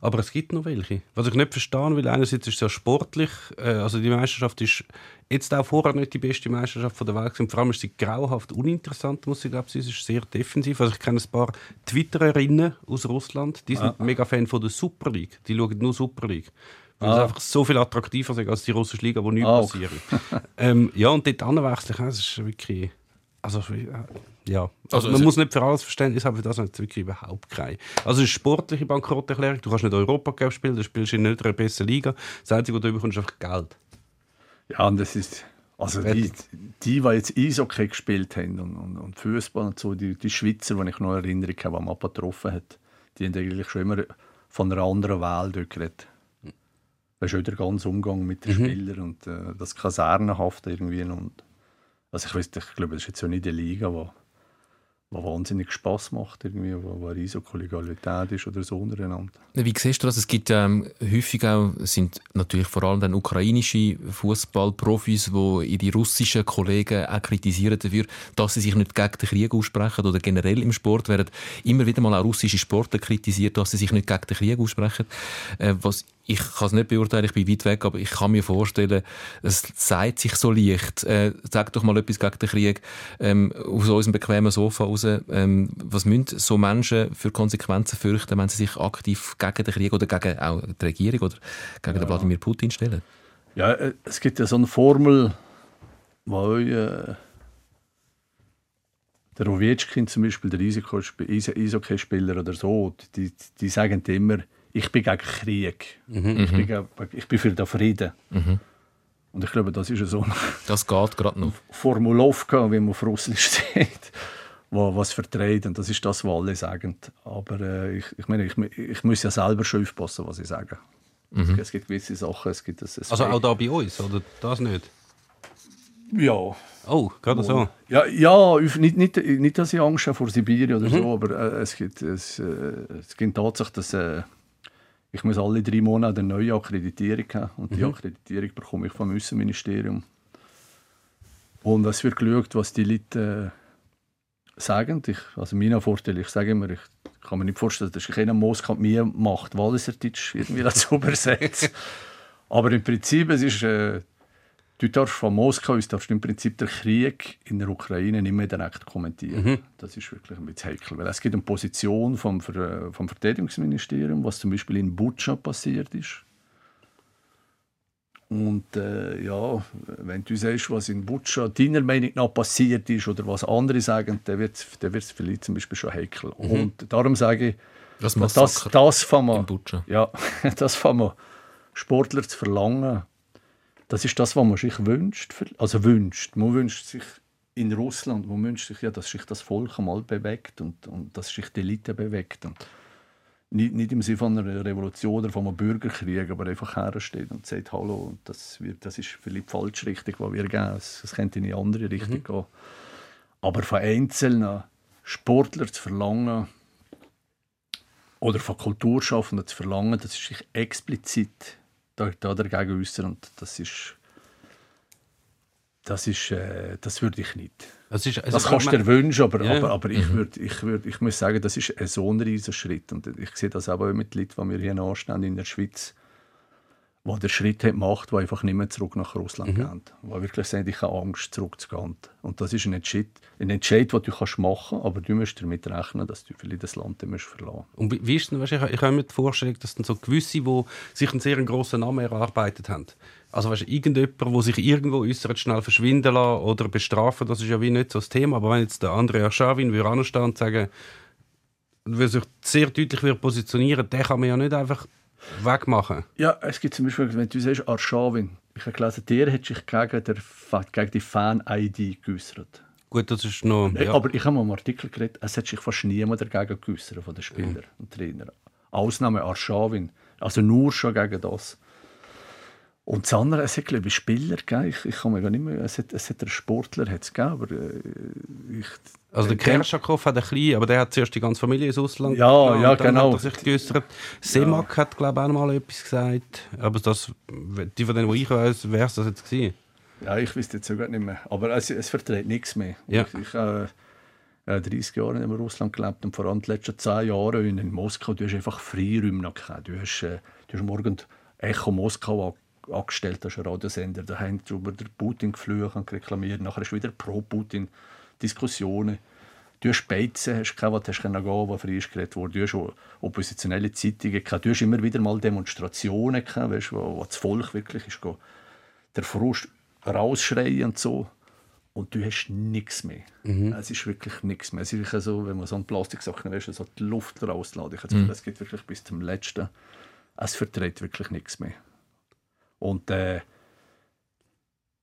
Aber es gibt noch welche. Was ich nicht verstehe, weil einerseits ist es ja sportlich, äh, also die Meisterschaft ist jetzt auch vorher nicht die beste Meisterschaft der Welt gewesen. Vor allem ist sie grauhaft uninteressant, muss ich glaube Sie ist sehr defensiv. Also ich kenne ein paar Twittererinnen aus Russland, die sind ah. mega Fan von der Super League. Die schauen nur Super League. Weil ah. es einfach so viel attraktiver ist als die russische Liga, wo nichts ah, okay. passiert. ähm, ja, und dort anwechseln, das ist wirklich... Also, ja. Also, man muss nicht für alles Verständnis haben, für das hat wirklich überhaupt kein. Also, es ist sportliche Bankrotterklärung. Du kannst nicht Europacup spielen, du spielst in nicht einer besseren Liga. Das Einzige, was du bekommst, ist einfach Geld. Ja, und das ist. Also die, die, die jetzt Eishockey gespielt haben und, und, und Fußball und so, die, die Schweizer, die ich noch Erinnerung habe, die man getroffen hat, die haben eigentlich schon immer von einer anderen Welt geredet. Das ist auch der ganze Umgang mit den mhm. Spielern und äh, das Kasernenhaft irgendwie. Und, also ich, weiss, ich glaube, das ist jetzt ja nicht die Liga, die was wahnsinnig Spaß macht, irgendwie, wo, wo Risikokollegialität ist oder so untereinander. Wie siehst du das? Es gibt ähm, häufig auch, sind natürlich vor allem dann ukrainische Fußballprofis, die ihre russischen Kollegen auch kritisieren dafür, dass sie sich nicht gegen den Krieg aussprechen oder generell im Sport werden immer wieder mal auch russische Sportler kritisiert, dass sie sich nicht gegen den Krieg aussprechen. Äh, was ich kann es nicht beurteilen, ich bin weit weg, aber ich kann mir vorstellen, es sagt sich so leicht. Äh, sag doch mal etwas gegen den Krieg ähm, aus unserem bequemen Sofa raus. Ähm, was müssen so Menschen für Konsequenzen fürchten, wenn sie sich aktiv gegen den Krieg oder gegen auch die Regierung oder gegen ja. Wladimir Putin stellen? Ja, äh, es gibt ja so eine Formel, wo äh, der Ovechkin zum Beispiel, der Eishockeyspieler oder so, die, die sagen immer, ich bin gegen Krieg. Mhm. Ich, bin mhm. gegen, ich bin für den Frieden. Mhm. Und ich glaube, das ist so Das geht gerade noch. Formulovka, wie man auf Russisch sagt, wo was vertreibt. Und das ist das, was alle sagen. Aber äh, ich, ich meine, ich, ich muss ja selber schon aufpassen, was ich sage. Mhm. Es gibt gewisse Sachen. Es gibt das, also auch da bei uns, oder das nicht? Ja. Oh, gerade so? Ja, ja nicht, nicht, nicht, dass ich Angst habe vor Sibirien oder mhm. so, aber äh, es, gibt, es, äh, es gibt Tatsache, dass äh, ich muss alle drei Monate eine neue Akkreditierung haben. Und die mhm. Akkreditierung bekomme ich vom Außenministerium. Und es wird geschaut, was die Leute äh, sagen. Ich, also mein Vorteil, ich sage immer, ich kann mir nicht vorstellen, dass keiner Moskau mir macht Walliserdeutsch irgendwie dazu übersetzt. Aber im Prinzip, es ist, äh, du darfst von Moskau aus darfst du im Prinzip den Krieg in der Ukraine nicht mehr direkt kommentieren. Mhm. Das ist wirklich ein bisschen heikel, weil es gibt eine Position vom, vom Verteidigungsministerium, was zum Beispiel in Butscha passiert ist. Und äh, ja, wenn du sagst, was in Butscha deiner Meinung nach passiert ist oder was andere sagen, dann wird es dann wird's vielleicht zum Beispiel schon heikel. Und darum sage ich, Das das, das mir, Butscha. ja, das von mir Sportler zu verlangen, das ist das, was man sich wünscht. Also wünscht. Man wünscht sich in Russland, man wünscht sich ja, dass sich das Volk einmal bewegt und, und dass sich die Elite bewegt. Und nicht, nicht im Sinne von einer Revolution oder von einem Bürgerkrieg, aber einfach hersteht und sagt, hallo, und das, wird, das ist vielleicht die falsche Richtung, die wir gehen. Es, es könnte in eine andere Richtung gehen. Aber von einzelnen Sportlern zu verlangen, oder von Kulturschaffenden zu verlangen, dass sie sich explizit da, da dagegen äußern. Und das ist. Das, ist, äh, das würde ich nicht. Es ist, es Das kannst du dir wünschen, aber, Ja. aber, aber ich, würd, ich, würd, ich muss sagen, das ist ein so ein riesiger Schritt. Und ich sehe das auch mit Leuten, die wir hier nachstehen in der Schweiz, die den Schritt haben gemacht die einfach nicht mehr zurück nach Russland gehen. Die wirklich sagen, ich habe Angst, zurückzugehen. Und das ist ein Entscheid, ein Entscheid den du kannst machen kannst, aber du musst damit rechnen, dass du vielleicht das Land dann musst verlassen musst. Und wie, ist denn, weißt, du, ich, ich habe mir die Vorstellung, dass dann so gewisse, die sich einen sehr grossen Namen erarbeitet haben, also weißt, du, irgendjemand, der sich irgendwo äußert, schnell verschwinden lassen oder bestrafen, das ist ja wie nicht so das Thema. Aber wenn jetzt der Andrea Schavin würde anstehen und sagen, will sich sehr deutlich würde positionieren, den kann man ja nicht einfach wegmachen. Ja, es gibt zum Beispiel, wenn du sagst, Arschawin, ich habe gelesen, der hat sich gegen, der, gegen die Fan-ID geäußert. Gut, das ist noch... Nein, Ja. Aber ich habe mal einen Artikel geredet, es hat sich fast niemand dagegen geäußert von den Spielern und Trainern. Ausnahme Arschawin. Also nur schon gegen das. Und das andere, es hat glaube ich Spieler gegeben, ich, ich kann mir gar nicht mehr, es hat, es hat einen Sportler hat's gegeben, aber äh, ich, Also der der- Kerschakow hat ein bisschen, aber der hat zuerst die ganze Familie ins Ausland Ja, gelassen ja, genau. hat er sich geäußert. Semak hat, glaube ich, auch mal etwas gesagt. Aber das, die von denen, die ich weiß, wäre es das jetzt gewesen. Ja, ich weiß jetzt sogar nicht mehr. Aber es, es verträgt nichts mehr. Ja. Ich, ich habe äh, 30 Jahre in Russland gelebt und vor allem die letzten 10 Jahre in, Moskau. Du hast einfach Freiräume noch gehabt. Du hast, äh, du hast morgen Echo Moskau angestellt, das ist ein Radiosender. Da haben darüber der Putin geflucht und reklamiert. Nachher ist wieder pro Putin Diskussionen. Du hast Beizen, hast du hast können gehen, wo frei ist geredet wurde. Du hast oppositionelle Zeitungen gehabt. Du hast immer wieder mal Demonstrationen gehabt, weißt, wo, wo das Volk wirklich ist, der Frust rausschreien und so. Und du hast nichts mehr. Es ist wirklich nichts mehr. Es ist wirklich so, wenn man so an Plastiksachen weißt, so die Luft. Ich mhm. Es geht wirklich bis zum Letzten. Es verträgt wirklich nichts mehr. Und äh,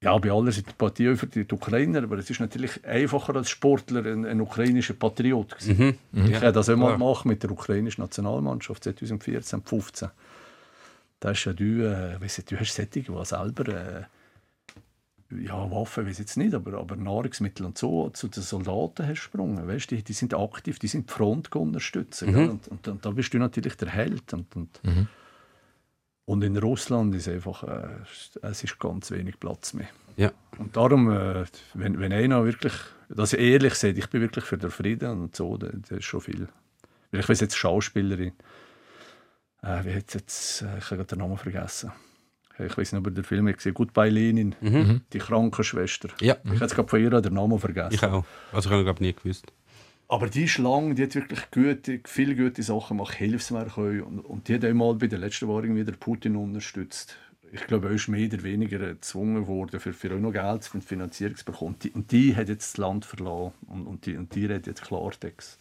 ja, bei aller Sympathie für die Ukrainer, aber es ist natürlich einfacher als Sportler ein, ein ukrainischer Patriot. gewesen. Ich habe das einmal klar. gemacht mit der ukrainischen Nationalmannschaft 2014, 15. Da ist ja du, äh, weiss nicht, du hast solche, die selber äh, ja, Waffen weiß jetzt nicht, aber, aber Nahrungsmittel und so zu den Soldaten hast gesprungen. Weißt, die, die sind aktiv, die sind die Front unterstützen. gell? Und, und, und da bist du natürlich der Held. Und, und, und in Russland ist einfach, äh, es ist ganz wenig Platz mehr. Ja. Und darum, äh, wenn, wenn einer wirklich, dass er ehrlich sagt, ich bin wirklich für den Frieden und so, das, das ist schon viel. Weil ich weiß jetzt Schauspielerin, äh, wie hat jetzt, äh, ich habe gerade den Namen vergessen. Ich weiß nicht, ob ihr den Film gesehen Goodbye Lenin, die Krankenschwester. Ja. Ich habe jetzt gerade von ihr den Namen vergessen. Ich auch. Also ich habe glaube nie gewusst. Aber die Schlange, die hat wirklich gute, viele gute Sachen gemacht, Hilfswerk auch. und, und die hat einmal bei der letzten Wahl den Putin unterstützt. Ich glaube, er ist mehr oder weniger gezwungen worden, für, für auch noch Geld für die Finanzierung zu bekommen. Die, und die hat jetzt das Land verlassen und, und, die, und die redet jetzt Klartext.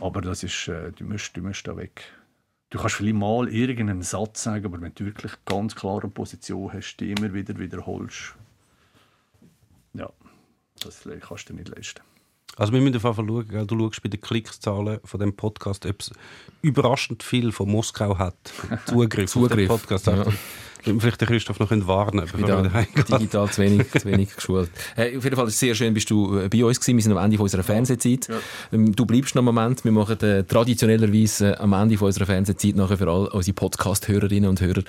Aber das ist, äh, du, musst, du musst da weg. Du kannst vielleicht mal irgendeinen Satz sagen, aber wenn du wirklich ganz klare Position hast, die immer wieder wiederholst, ja, das kannst du dir nicht leisten. Also wir müssen auf jeden Fall schauen, du schaust bei den Klickszahlen von dem Podcast, ob es überraschend viel von Moskau hat. Zugriff, auf den Zugriff, Podcast. ja. Vielleicht den Christoph noch warnen bevor Wieder wieder heimgeht. digital zu wenig, zu wenig geschult. Hey, auf jeden Fall ist es sehr schön, bist du äh, bei uns gewesen. Wir sind am Ende unserer Fernsehzeit. Ähm, Du bleibst noch einen Moment. Wir machen äh, traditionellerweise äh, am Ende unserer Fernsehzeit nachher für all unsere Podcast-Hörerinnen und Hörer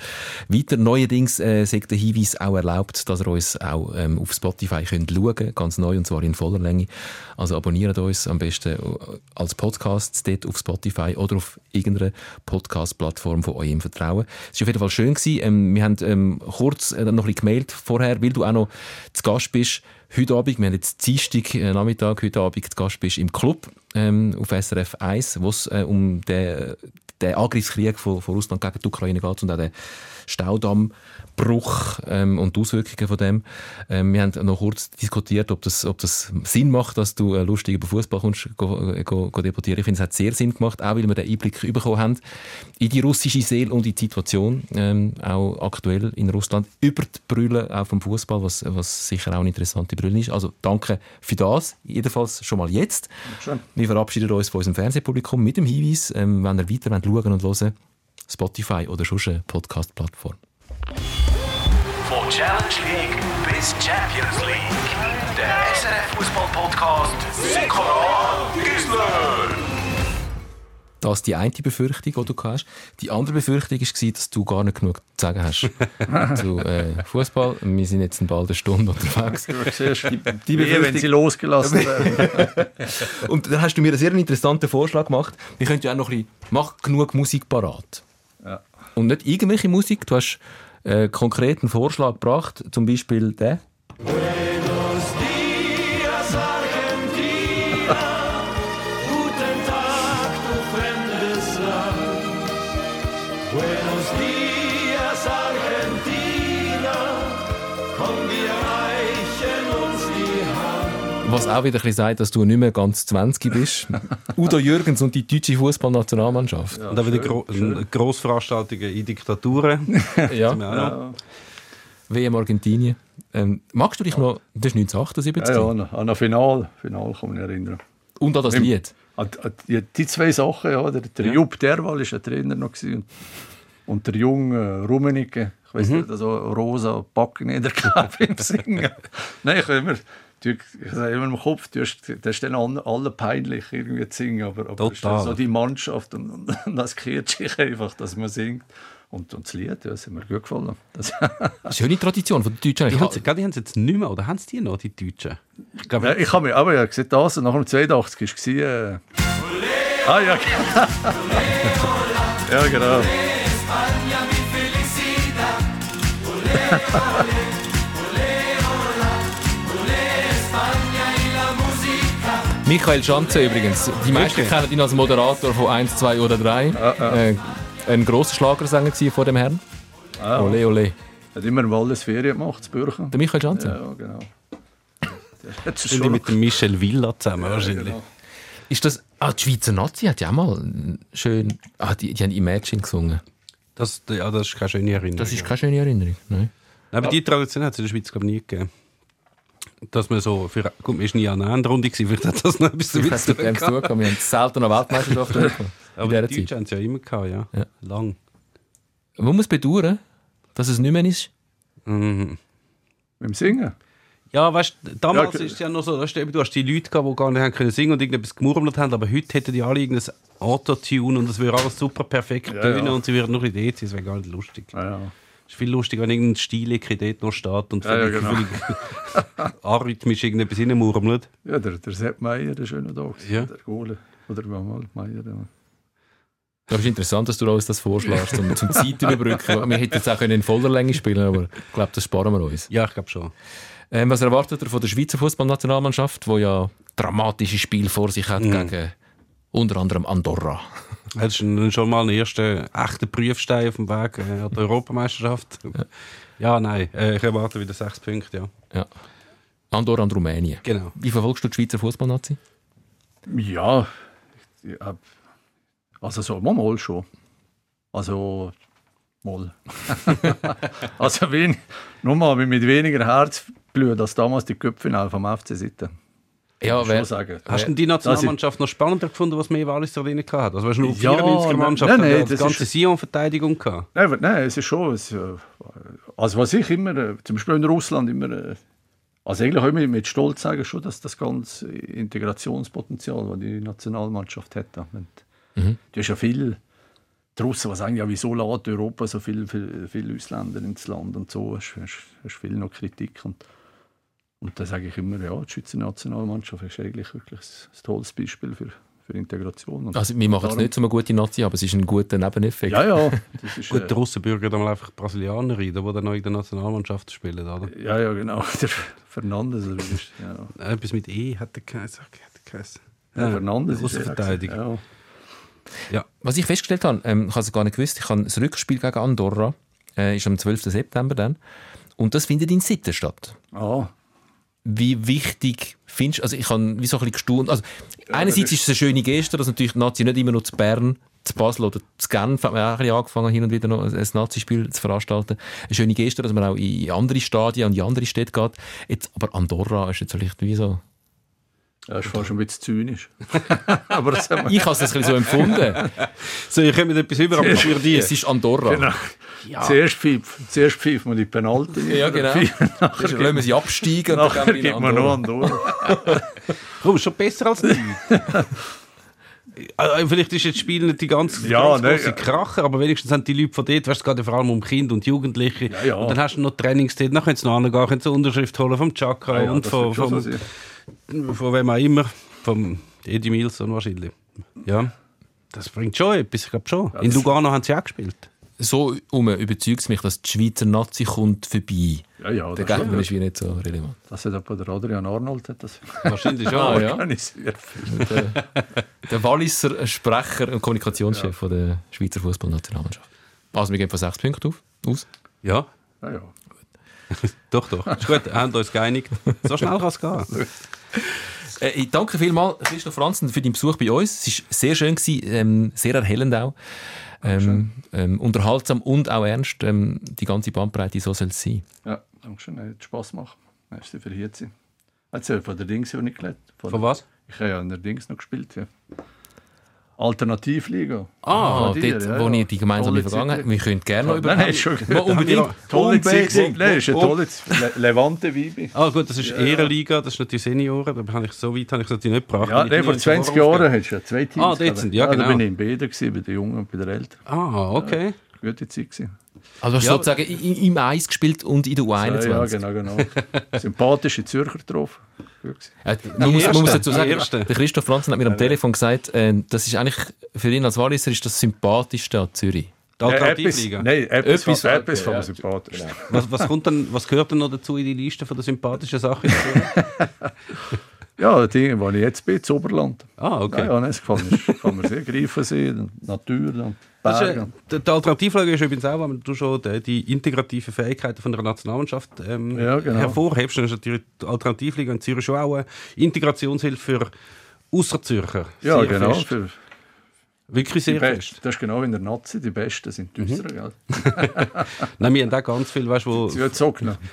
weiter. Neuerdings äh, sagt der Hinweis auch erlaubt, dass ihr uns auch ähm, auf Spotify könnt schauen könnt, ganz neu und zwar in voller Länge. Also abonniert uns am besten äh, als Podcast dort auf Spotify oder auf irgendeiner Podcast-Plattform von eurem Vertrauen. Es war auf jeden Fall schön. Gewesen. Ähm, wir haben ähm, kurz äh, noch ein gemeldet vorher, weil du auch noch zu Gast bist. Heute Abend, wir haben jetzt Dienstag äh, Nachmittag, heute Abend zu Gast bist im Club ähm, auf SRF 1, wo es äh, um den, den Angriffskrieg von, von Russland gegen die Ukraine geht und auch den Staudammbruch ähm, und die Auswirkungen von dem. Ähm, wir haben noch kurz diskutiert, ob das, ob das Sinn macht, dass du äh, lustig über Fußball kommst, go, go, go debattieren. Ich finde, es hat sehr Sinn gemacht, auch weil wir den Einblick bekommen haben in die russische Seele und in die Situation, ähm, auch aktuell in Russland, über die Brille auch vom Fußball, was, was sicher auch eine interessante Brille ist. Also danke für das, jedenfalls schon mal jetzt. Schön. Wir verabschieden uns von unserem Fernsehpublikum mit dem Hinweis, ähm, wenn ihr weiter schauen und hören Spotify oder sonst eine Podcast-Plattform. Von Challenge League bis Champions League. Der SRF Fußball Podcast Sikora Gisler. Das ist die eine Befürchtung, die du hast. Die andere Befürchtung war, dass du gar nicht genug zu sagen hast zu äh, Fußball. Wir sind jetzt bald eine Stunde unterwegs. Die, die Wehe, wenn sie losgelassen werden. Und dann hast du mir einen sehr interessanten Vorschlag gemacht. Wir könnten ja auch noch ein bisschen, mach genug Musik parat. Ja. Und nicht irgendwelche Musik, du hast äh, konkret einen Vorschlag gebracht, zum Beispiel den. Was auch wieder ein bisschen sagt, dass du nicht mehr ganz 20 bist. Udo Jürgens und die deutsche Fußballnationalmannschaft. Und dann wieder Gro Grossveranstaltungen in Diktaturen. Ja. Wir auch. Ja, WM Argentinien. Ähm, magst du dich noch, das ist 1978, ja, ja, an, an ein Final, Final kann ich mich erinnern. und an das Im- Lied. An, an die, die zwei Sachen, ja, der, der Jupp Derwal war ein Trainer noch gewesen, und der junge Rummenigge, ich weiß nicht, also rosa Backen niedergeklebt beim Singen. Nein, ich immer, du- ich sage immer im Kopf, du hast, das ist dann alle, alle peinlich irgendwie zu singen, aber, aber das ist dann Total. so die Mannschaft und, und das gehört sich einfach, dass man singt. Und, und das Lied, ja, das hat mir gut gefallen. Das, Schöne Tradition von den Deutschen. Die haben die haben sie jetzt nicht mehr, oder haben sie die noch, die Deutschen? Ich glaube, Ja, ich habe mich, aber ja, gesehen, das, und nach dem 82 war äh, Ah ja, ja genau. Michael Schanze übrigens. Die meisten Wirklich? kennen ihn als Moderator von 1, 2 oder 3. Äh, ein grosser Schlagersänger vor dem Herrn. Ah, Ole, ole. Hat immer im Wallis Ferien gemacht, zu Bürchen. Der Michael Schanze. Ja, genau. Jetzt ist sind mit dem Michel Villa zusammen wahrscheinlich. genau. Ist das... Ah, die Schweizer Nazi hat ja auch mal schön... Ah, die, die haben Imagine gesungen. Das, ja, das ist keine schöne Erinnerung. Das ist keine schöne Erinnerung. Nein. Nein, aber die Tradition hat es in der Schweiz glaube ich nie gegeben. Dass man so, für, gut, man war nie an einer Endrunde, gewesen, vielleicht hat das noch etwas Ich damit weiß zu nicht, wem tun es gehabt. zugehört. Wir haben selten eine Weltmeisterschaft Aber die. Deutschen haben es ja immer gehabt, ja. Ja. Lang. Man muss bedauern, dass es nicht mehr ist. Mhm. Mit dem Singen. Ja, weißt du, damals Ja, ist es ja noch so, steht, du hast die Leute gehabt, die gar nicht haben können singen und irgendetwas gemurmelt haben, aber heute hätten die alle irgendein Autotune und es würde alles super perfekt Ja, tönen ja. und sie würden nur in die EC, das wäre gar nicht lustig. Ja, ja. Es ist viel lustiger, wenn irgendein Stilecke dort noch steht und Ja, ja, genau. arrhythmisch irgendetwas reinmurmelt. ja der, der Sepp Meier, der schöne Tag. Ja. Der Gole. Oder mal Meier. Ja. Es ist interessant, dass du uns das vorschlägst, um zum Zeit zu überbrücken. Wir hätten jetzt auch können in voller Länge spielen aber ich glaube, das sparen wir uns. Ja, ich glaube schon. Ähm, was erwartet ihr von der Schweizer Fußballnationalmannschaft, die ja dramatische Spiel vor sich hat gegen unter anderem Andorra? Das ist ein- schon mal ein erster echter Prüfstein auf dem Weg äh, an die Europameisterschaft. Ja, nein, äh, ich erwarte wieder sechs Punkte, ja. Ja. Andorra und Rumänien. Genau. Wie verfolgst du die Schweizer Fußballnazi? Ja, also so, mal, mal schon. Also, mal. also, wen, nur mal mit weniger Herzblut als damals die Köpfinale vom FC Sitten. Ja, Muss ich schon sagen. Hast du die Nationalmannschaft noch spannender gefunden, was mehr Wallis drin hatte? Also hast du nur Ja, 94er Mannschaft nein, nein, die ganze ist- Sion-Verteidigung gehabt? Nein, nein, es ist schon, es, äh, Also was ich immer, äh, zum Beispiel in Russland immer, äh, also eigentlich auch mit Stolz sagen schon, dass das ganze Integrationspotenzial, das die Nationalmannschaft hat, mhm. du hast ja viel die Russen, die sagen, ja, wieso lädt Europa so viele viel, viel Ausländer ins Land und so, hast, hast, hast viel noch Kritik und und da sage ich immer, ja, die Schweizer Nationalmannschaft ist eigentlich wirklich ein, tolles Beispiel für, für Integration. Und also wir machen es nicht zu einer guten Nazi, aber es ist ein guter Nebeneffekt. Ja, ja. Das ist, Gut, der Russenbürger dann einfach Brasilianer rein, die dann noch in der Nationalmannschaft spielen, oder? Ja, ja, genau. Der Fernandes. Ist, ja. Etwas mit E hat der geheißen. Ja, ja, Fernandes ist Verteidiger. Ja. Ja. Was ich festgestellt habe, ähm, ich habe es gar nicht gewusst, ich habe das Rückspiel gegen Andorra, äh, ist am 12. September dann, und das findet in Sitten statt. Ah wie wichtig findest du, also ich habe wie so ein bisschen gestaunt, also einerseits ist es eine schöne Geste, dass natürlich die Nazi nicht immer nur zu Bern, zu Basel oder zu Genf hat man auch ein bisschen angefangen, hin und wieder noch ein Nazi-Spiel zu veranstalten. Eine schöne Geste, dass man auch in andere Stadien und in andere Städte geht. Jetzt, aber Andorra ist jetzt vielleicht wie so ja, das ist fast ein bisschen zynisch. aber das ich habe es ein bisschen so empfunden. so, ich komme mit etwas über, aber für die. Es ist Andorra. Genau. Ja. Zuerst pfeift zuerst pfeift man die Penalty. Ja, genau. Nachher lassen wir sie absteigen und dann gibt man noch Andorra. Komm, schon besser als nie. Also, vielleicht ist jetzt das Spiel nicht die ganz, ja, ganz ne, große Kracher, aber wenigstens sind die Leute von dort, weißt, es geht vor allem um Kinder und Jugendliche. Ja, ja. Und dann hast du noch Trainingszeit, dann können sie noch angehen, können sie Unterschrift holen vom Chakra und von, vom, so von wem auch immer, vom Eddie Milson wahrscheinlich. Ja, das bringt schon etwas, ich glaube schon. In Lugano haben sie auch gespielt. So um überzeugt es mich, dass die Schweizer Nazi kommt vorbei. Ja, ja. Der Gegner ist wie nicht so relevant. Das hat aber der Adrian Arnold hat das wahrscheinlich schon ah, ja. der, der Walliser Sprecher und Kommunikationschef ja. der Schweizer Fußballnationalmannschaft. Also wir gehen von sechs Punkten auf, aus. Ja. Ja, ja. doch, doch. Ist gut, wir haben uns geeinigt. So schnell kann es gehen. Äh, ich danke vielmals, Christoph Franzen, für deinen Besuch bei uns. Es war sehr schön, gewesen, ähm, sehr erhellend auch. Ähm, ähm, unterhaltsam und auch ernst. Ähm, die ganze Bandbreite, so soll es sein. Ja, danke schön. Hat Spass gemacht. Merci für hier zu sein. Erzähl von der Dings, ich nicht gelernt Von, von was? Ich habe ja in der Dings noch gespielt. Ja. Alternativliga. Ah, dort, ja, wo ja. ihr die gemeinsame Vergangenheit... Wir können gerne noch über... Nein, schon... Unbedingt. Tolle Zeit. Nein, ist ein tolles Levante-Vibe. Ah gut, das ist ja. Ehrenliga, das ist natürlich Senioren, aber habe ich so weit habe ich das nicht gebracht. Ja, nee, vor 20 Jahren hast du ja zwei Teams. Ah, dort sind, ja genau. Ja, da bin ich in Bäder, bei den Jungen und bei den Älteren. Ah, okay. Ja, gute Zeit gewesen. Also hast du ja, sozusagen im Eis gespielt und in der U21? Ja, genau, genau. Sympathische Zürcher drauf. Äh, man, muss, man muss dazu sagen, der Christoph Franzen hat mir am Telefon gesagt, äh, das ist eigentlich für ihn als Walliser ist das sympathischste an Zürich. Die Alternativliga? Nein, etwas, etwas, etwas vom ja, sympathischen. Genau. Was, was, kommt dann, was gehört denn noch dazu in die Liste von der sympathischen Sachen? ja, die, wo ich jetzt bin, das Oberland. Ah, okay. Ja, ja das kann, kann man sehr greifen sehen, Natur. Das ist, die Alternativlage ist übrigens auch, wenn du schon die, die integrativen Fähigkeiten von der Nationalmannschaft ähm, ja, genau. hervorhebst, dann ist natürlich die Alternativliga in Zürich schon auch eine Integrationshilfe für Außerzürcher. Ja, genau. Für, Wirklich sehr fest. Das ist genau wie in der Nazi, die Besten sind die mhm. Nein, wir haben auch ganz viele, weißt, die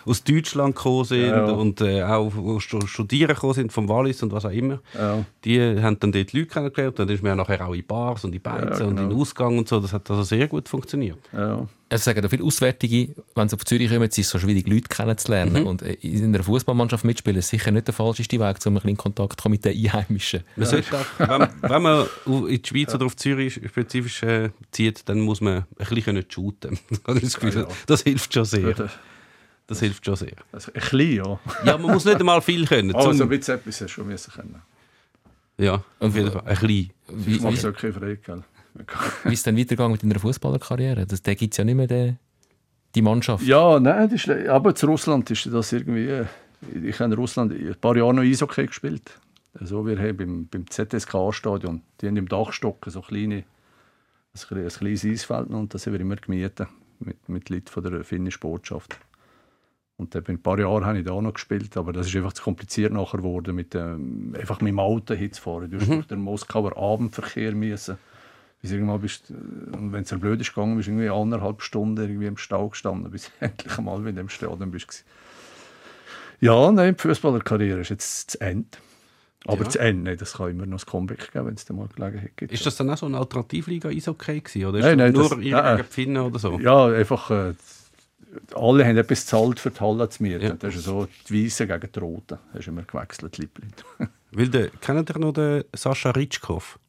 aus Deutschland gekommen sind ja, ja. und äh, auch studieren gekommen sind, vom Wallis und was auch immer. Ja. Die haben dann dort Leute kennengelernt und dann ist man ja nachher auch in Bars und in Beizen genau. und in genau. Ausgang und so. Das hat also sehr gut funktioniert. Ja. Es sagen da viele Auswärtige, wenn sie auf Zürich kommen, es ist so schwierig, Leute kennenzulernen. Mhm. Und äh, in einer Fußballmannschaft mitspielen ist sicher nicht der falscheste Weg, um in Kontakt zu kommen mit den Einheimischen. Man sollte auch, wenn, wenn, man in die Schweiz oder auf Zürich spezifisch äh, zieht, dann muss man ein bisschen shooten. das, Gefühl, das hilft schon sehr. Das hilft schon sehr. Also ein bisschen, ja. Ja, man muss nicht einmal viel können. Also ein bisschen etwas schon müssen können. Ja, auf jeden Fall. Ein bisschen. Wie, ich mache es okay frei, gell? Wie ist es dann weitergegangen mit deiner Fußballerkarriere? Da gibt es ja nicht mehr den, die Mannschaft. Ja, nein, das ist, aber zu Russland ist das irgendwie. Äh, ich habe in Russland ein paar Jahre noch Eishockey gespielt. Also wir haben beim, beim ZSK-Stadion, die haben im Dachstock so kleine, ein, ein kleines Eisfeld und das haben wir immer gemietet mit, mit Leuten von der finnischen Botschaft. Und dann ein paar Jahre habe ich da noch gespielt, aber das ist einfach zu kompliziert nachher geworden, mit dem, einfach mit dem Auto hinzufahren. Du musst mhm. durch den Moskauer Abendverkehr müssen bis irgendwann bist und wenn es blöd ist gegangen, bist du irgendwie anderthalb Stunden irgendwie im Stau gestanden, bis endlich mal wieder in dem Stadion bist. Ja, nein, die Fußballerkarriere ist jetzt zu Ende. Aber ja. zu Ende, das kann immer noch ein Comeback geben, wenn es dann mal Gelegenheit gibt. Ist das dann auch so eine Alternativliga Eishockey gewesen, oder ist nein, nein, nur das, Pfinnen oder so? Ja, einfach, äh, alle haben etwas gezahlt für die Halle zu mieten. Ja. Das ist so die Weißen gegen die Roten. Da hast du immer gewechselt, Liebling. Weil der, kennt ihr noch den Sascha Ritschkow?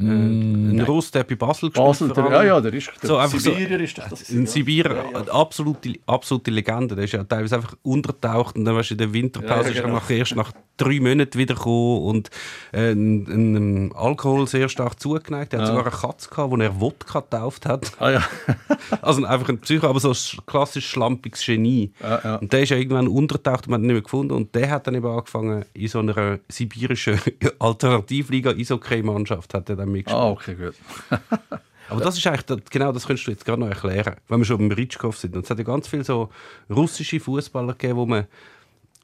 Äh, ein. Russ, der bei Basel Basel, der, allem. ja, ja, der ist der So, einfach so- Sibirier ist doch das. Ein Sibirer, Ja, ja. eine absolute, absolute Legende. Der ist ja teilweise einfach untertaucht und dann weißt du, in der Winterpause Ja, ist er genau. nach, erst nach drei Monaten wiedergekommen und äh, ein, Alkohol sehr stark zugeneigt. Er hat Ja. sogar eine Katze gehabt, die er Wodka getauft hat. Ah ja. Also einfach ein Psycho, aber so ein sch- klassisch schlampiges Genie. Ja, ja. Und der ist ja irgendwann untertaucht und man hat ihn nicht mehr gefunden. Und der hat dann eben angefangen, in so einer sibirischen Alternativliga Eishockey-Mannschaft hat er dann mitgespielt. Ah, okay, gut. Aber das ist eigentlich, genau das könntest du jetzt gerade noch erklären, wenn wir schon beim Ritschkow sind. Und es hat ja ganz viele so russische Fußballer gegeben, wo man,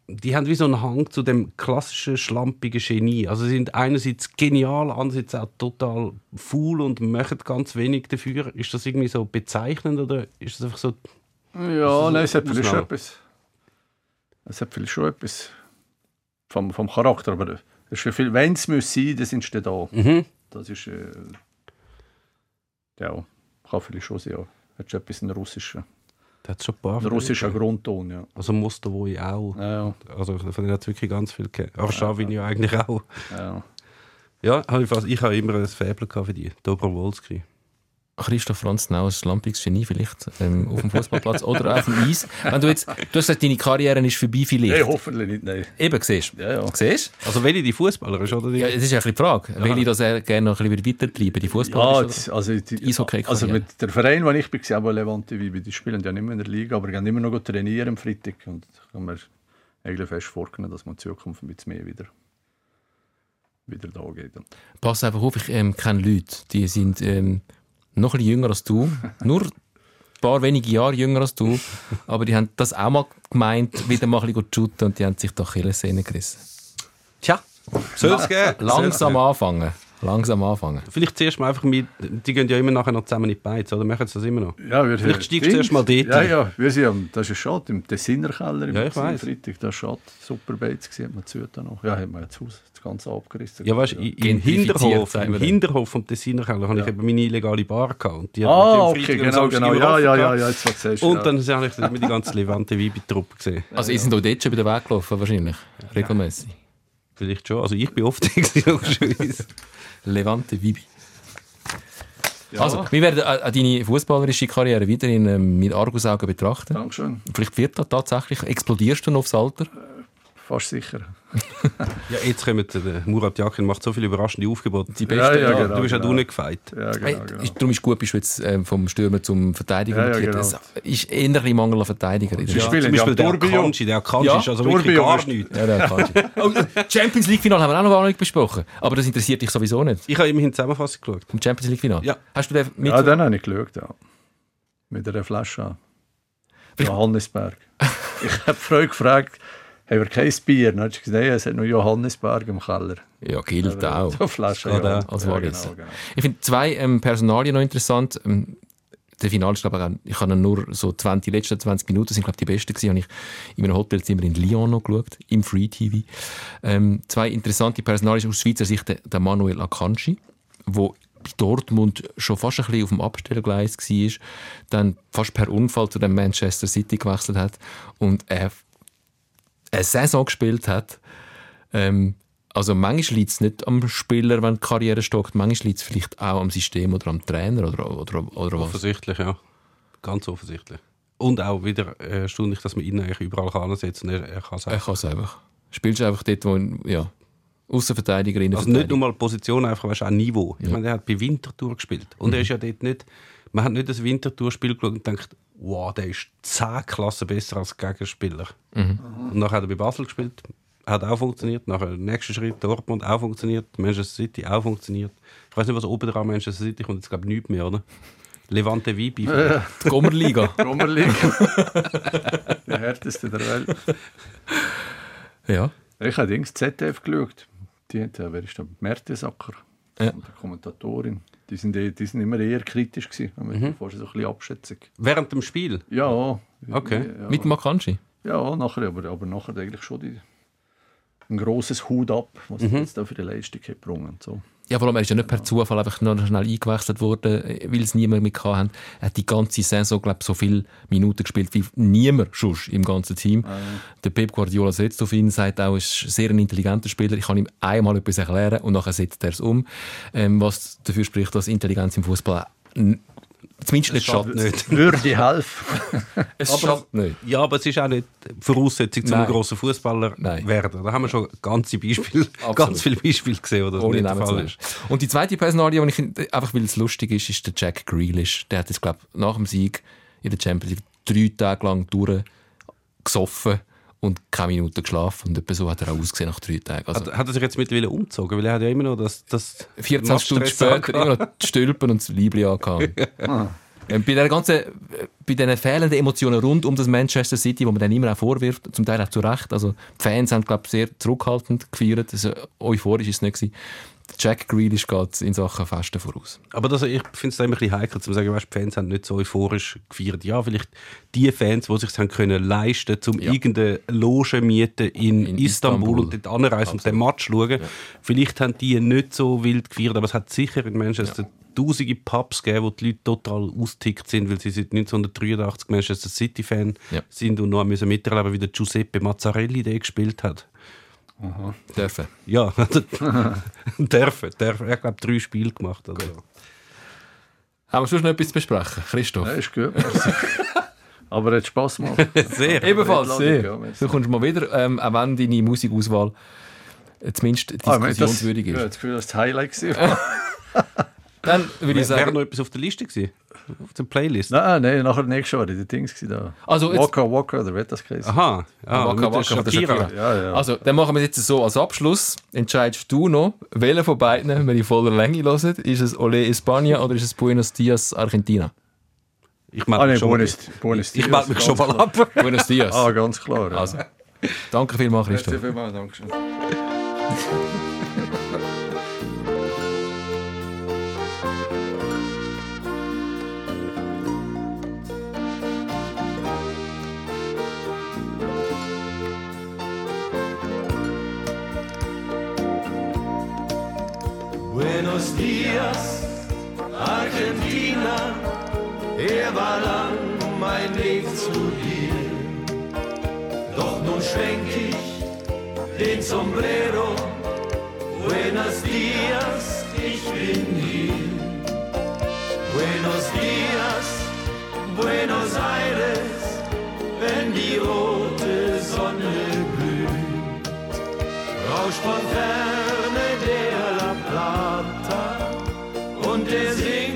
die haben wie so einen Hang zu dem klassischen, schlampigen Genie. Also sie sind einerseits genial, andererseits auch total faul und machen ganz wenig dafür. Ist das irgendwie so bezeichnend oder ist das einfach so... Ja, nein, es hat vielleicht schon etwas. Es hat vielleicht schon etwas vom, vom Charakter, aber es ist für viel, wenn es muss sein, dann sind sie da. Mhm. Das ist äh, ja, kann vielleicht schon sein. Ja. Hat schon etwas in russischen, Da hat schon ein paar. russischen Grundton, ja. Also Mostowoi auch. Ja, ja, Also von denen hat es wirklich ganz viel gegeben. Arshavin ja eigentlich auch. ja. Ja, ich, fast, ich habe immer ein Faible für die. Dobrowolski. Christoph Franz Nau, ein schlampiges Genie vielleicht ähm, auf dem Fußballplatz oder auf dem Eis. Wenn du jetzt, du hast gesagt, deine Karriere ist vorbei vielleicht. Nein, hoffentlich nicht, nein. Eben, siehst du? Ja, ja. Siehst Also welche die Fußballer ist, oder? Die? Ja, das ist ja ein bisschen die Frage. Will ich das gerne noch ein bisschen weiter treiben, die Ja, Fußballer? das- also, die, Eishockey-Karriere. also mit der Verein, wo ich war, aber Levante Vibe, die spielen ja nicht mehr in der Liga, aber gehen immer noch trainieren am Freitag. Und kann mir eigentlich fest vorstellen, dass man in Zukunft ein bisschen mehr wieder, wieder da geht. Pass einfach auf, ich ähm, kenne Leute, die sind ähm, noch ein bisschen jünger als du. Nur ein paar wenige Jahre jünger als du. Aber die haben das auch mal gemeint, wieder mal ein bisschen zu shooten und die haben sich doch Achillessehne gerissen. Tja, soll es geben. Langsam anfangen. Langsam anfangen. Vielleicht zuerst mal einfach mit, die gehen ja immer nachher noch zusammen in die Beiz, oder machen sie das immer noch? Ja, wir, Vielleicht steigst du zuerst mal dort Ja, ein. ja, wir sind am, das ist schade, im Tessiner Keller im Ja, ich weiss. Freitag, das ist schade. Super Bates gewesen, hat man zu da noch. Ja, haben wir jetzt Haus, das Ganze abgerissen. Ja, weißt du, im Gentrifiziert, Hinterhof, im dann. Hinterhof vom Tessiner Keller habe ich Ja. eben meine illegale Bar gehabt. Und die Ah, okay, Freitag genau, und genau. Ja, ja, ja, ja, jetzt was du. Und ja. dann habe ich immer die ganze Levante Vibe-Truppe gesehen. Also, ihr sind auch dort schon über den Weg gelaufen, wahrscheinlich. Regelmäßig. Vielleicht schon. Also ich bin oft logischerweise. Levante Vibi. Also, wir werden äh, deine fußballerische Karriere weiterhin ähm, mit Argusaugen betrachten. Dankeschön, Vielleicht wird das tatsächlich. Explodierst du noch aufs Alter? fast sicher. Ja, jetzt kommt der Murat Yakin, macht so viele überraschende Aufgebote. Die Ja, besten. ja, ja, genau. du bist ja du nicht gefeit. Ja, genau, Hey, genau. ist, darum ist gut, bist du jetzt ähm, vom Stürmer zum Verteidiger Ja, ja, genau. Es ist eher ein bisschen Mangel an Verteidiger. Schweiz. spielen Zum Beispiel ja der. Akanji, der Akanji Ja, ist also wirklich Turbio gar nichts. Ja, der ich. oh, Champions League Final haben wir auch noch gar nicht besprochen. Aber das interessiert dich sowieso nicht. Ich habe immerhin die Zusammenfassung geschaut. Vom Champions League Final. Ja. Hast du den mit? Ja, dann habe ich geschaut, ja. Mit einer Flasche. Johannesberg. ich habe Freude gefragt, haben wir kein Bier? Dann hat sie gesagt, nein, es hat nur Johannesberg im Keller. ja, gilt auch. So eine Flasche, Geht ja. Als ja, genau, genau. Ich finde zwei ähm, Personalien noch interessant. Ähm, der Final ist, glaube ich, auch- ich habe nur so 20, die letzten 20 Minuten sind, glaube ich, die besten gewesen. Habe ich in einem Hotelzimmer in Lyon noch geschaut, im Free TV. Ähm, zwei interessante Personalien aus Schweizer Sicht, der, der Manuel Akanji, wo bei Dortmund schon fast ein bisschen auf dem Abstellgleis war, dann fast per Unfall zu dem Manchester City gewechselt hat und er eine Saison gespielt hat. Ähm, also manchmal liegt es nicht am Spieler, wenn die Karriere stockt, manchmal liegt es vielleicht auch am System oder am Trainer oder, oder, oder was. Offensichtlich, ja. Ganz offensichtlich. Und auch wieder äh, erstaunlich, dass man ihn eigentlich überall kann ansetzen kann. Er, er kann es Er auch. kann es einfach. Spielst einfach dort, wo ja, Außenverteidiger, Also nicht nur Innenverteidiger. mal Position, einfach weißt, auch Niveau. Ich Ja. meine, er hat bei Winterthur gespielt. Und er ist ja dort nicht, man hat nicht das Winterthur-Spiel geschaut und denkt, wow, der ist 10 Klassen besser als Gegenspieler. Und nachher hat er bei Basel gespielt, hat auch funktioniert. Nachher der nächste Schritt, Dortmund auch funktioniert, Manchester City auch funktioniert. Ich weiß nicht, was oben dran Manchester City kommt, jetzt glaube ich nichts mehr, oder? Levante Vibi. Die Gommerliga. League. Die härteste der Welt. ja. Ich habe Dings ZDF geschaut. Die hat, ja, wer ist der? Mertesacker. Ja. Und die Kommentatorin. Die sind, eh- die sind immer eher kritisch gewesen. Wenn man vorher so ein bisschen Abschätzung. Während dem Spiel. Ja. Okay. Ja, Mit Makanji. ja nachher, aber, aber nachher eigentlich schon die, ein grosses Hut ab, was Mhm. jetzt da für die Leistung gebrungen. So. Ja, vor allem, er ist ja nicht per Zufall einfach noch schnell eingewechselt worden, weil es niemand mehr hatte. Er hat die ganze Saison, glaube ich, so viele Minuten gespielt wie niemand sonst im ganzen Team. Ah, Der Pep Guardiola setzt auf ihn, sagt auch, er ist ein sehr ein intelligenter Spieler. Ich kann ihm einmal etwas erklären und nachher setzt er es um. Ähm, was dafür spricht, dass Intelligenz im Fußball zumindest nicht schadet. nicht. Würde helfen. Es Aber- schadet nicht. Ja, aber es ist auch nicht Voraussetzung, um ein grosser Fußballer Nein. werden. Da haben wir schon ganze Beispiele, ganz viele Beispiele gesehen, wo das Ohne nicht der zu Fall ist. Und die zweite Personalie, die ich finde, einfach weil es lustig ist, ist der Jack Grealish. Der hat jetzt, glaube ich, nach dem Sieg in der Champions League drei Tage lang durchgesoffen und keine Minute geschlafen. Und etwa so hat er auch ausgesehen nach drei Tagen. Also, Hat, er sich jetzt mittlerweile umgezogen? Weil er hat ja immer noch das, das 14 Stunden später immer noch die Stülpen und das Liebling angehauen. Ähm, Bei, der ganzen, bei diesen fehlenden Emotionen rund um das Manchester City, wo man dann immer auch vorwirft, zum Teil auch zu Recht, also die Fans haben, glaube ich, sehr zurückhaltend gefeiert, also euphorisch ist es nicht gewesen. Jack Grealish geht in Sachen Festen voraus. Aber das, ich finde es immer ein bisschen heikel, zu sagen, weißt, die Fans haben nicht so euphorisch gefeiert. Ja, vielleicht die Fans, die sich haben können leisten um Ja. irgendeine Loge mieten in, In Istanbul, Istanbul. und dort anreisen und den Match schauen. Vielleicht haben die nicht so wild gefeiert, aber es hat sicher in Manchester tausende Pubs gegeben, wo die Leute total austickt sind, weil sie seit 1983 Manchester City-Fan Ja. sind und noch müssen miterleben, wie der Giuseppe Mazzarelli den gespielt hat. Dürfen. Ja, dürfen, dürfen. Ich glaube, drei Spiele gemacht. Also. Haben wir schon noch etwas zu besprechen? Christoph? Ja, ist gut. Aber hat Spass gemacht. Sehr. Ebenfalls sehr. ja, du kommst mal wieder, ähm, auch wenn deine Musikauswahl zumindest Ah, ich das- diskussionswürdig Ich habe ist. das Gefühl, das war das Highlight. Dann würde ich Wäre sagen, noch etwas auf der Liste gewesen? Auf der Playlist? nein, nein, nachher nächstes Jahr in den Dings war da. Also jetzt- Waka Waka, oder wird das geheißen? Aha, der Waka von der Shakira. Ja, ja. Also, dann machen wir es jetzt so als Abschluss. Entscheidest du noch, welcher von beiden wir in voller Länge hören? Ist es Ole España oder ist es Buenos Dias Argentina? Ich melde ah, mich nein, schon, Buenos, Buenos ich melde mich schon mal klar. ab. Buenos Dias. Ah, ganz klar. Ja. Also, danke vielmals, Christoph. vielmals, danke schön. Buenos Dias, Argentina, er war lang mein Weg zu dir. Doch nun schwenk ich den Sombrero. Buenos Dias, ich bin hier. Buenos Dias, Buenos Aires, wenn die rote Sonne glüht. Rauscht von ferne dizem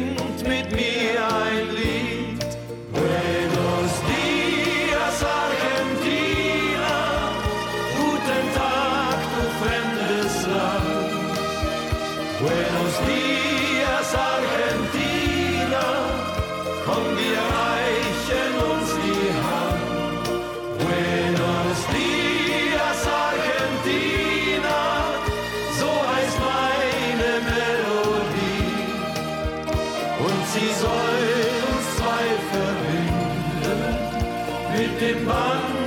dem Band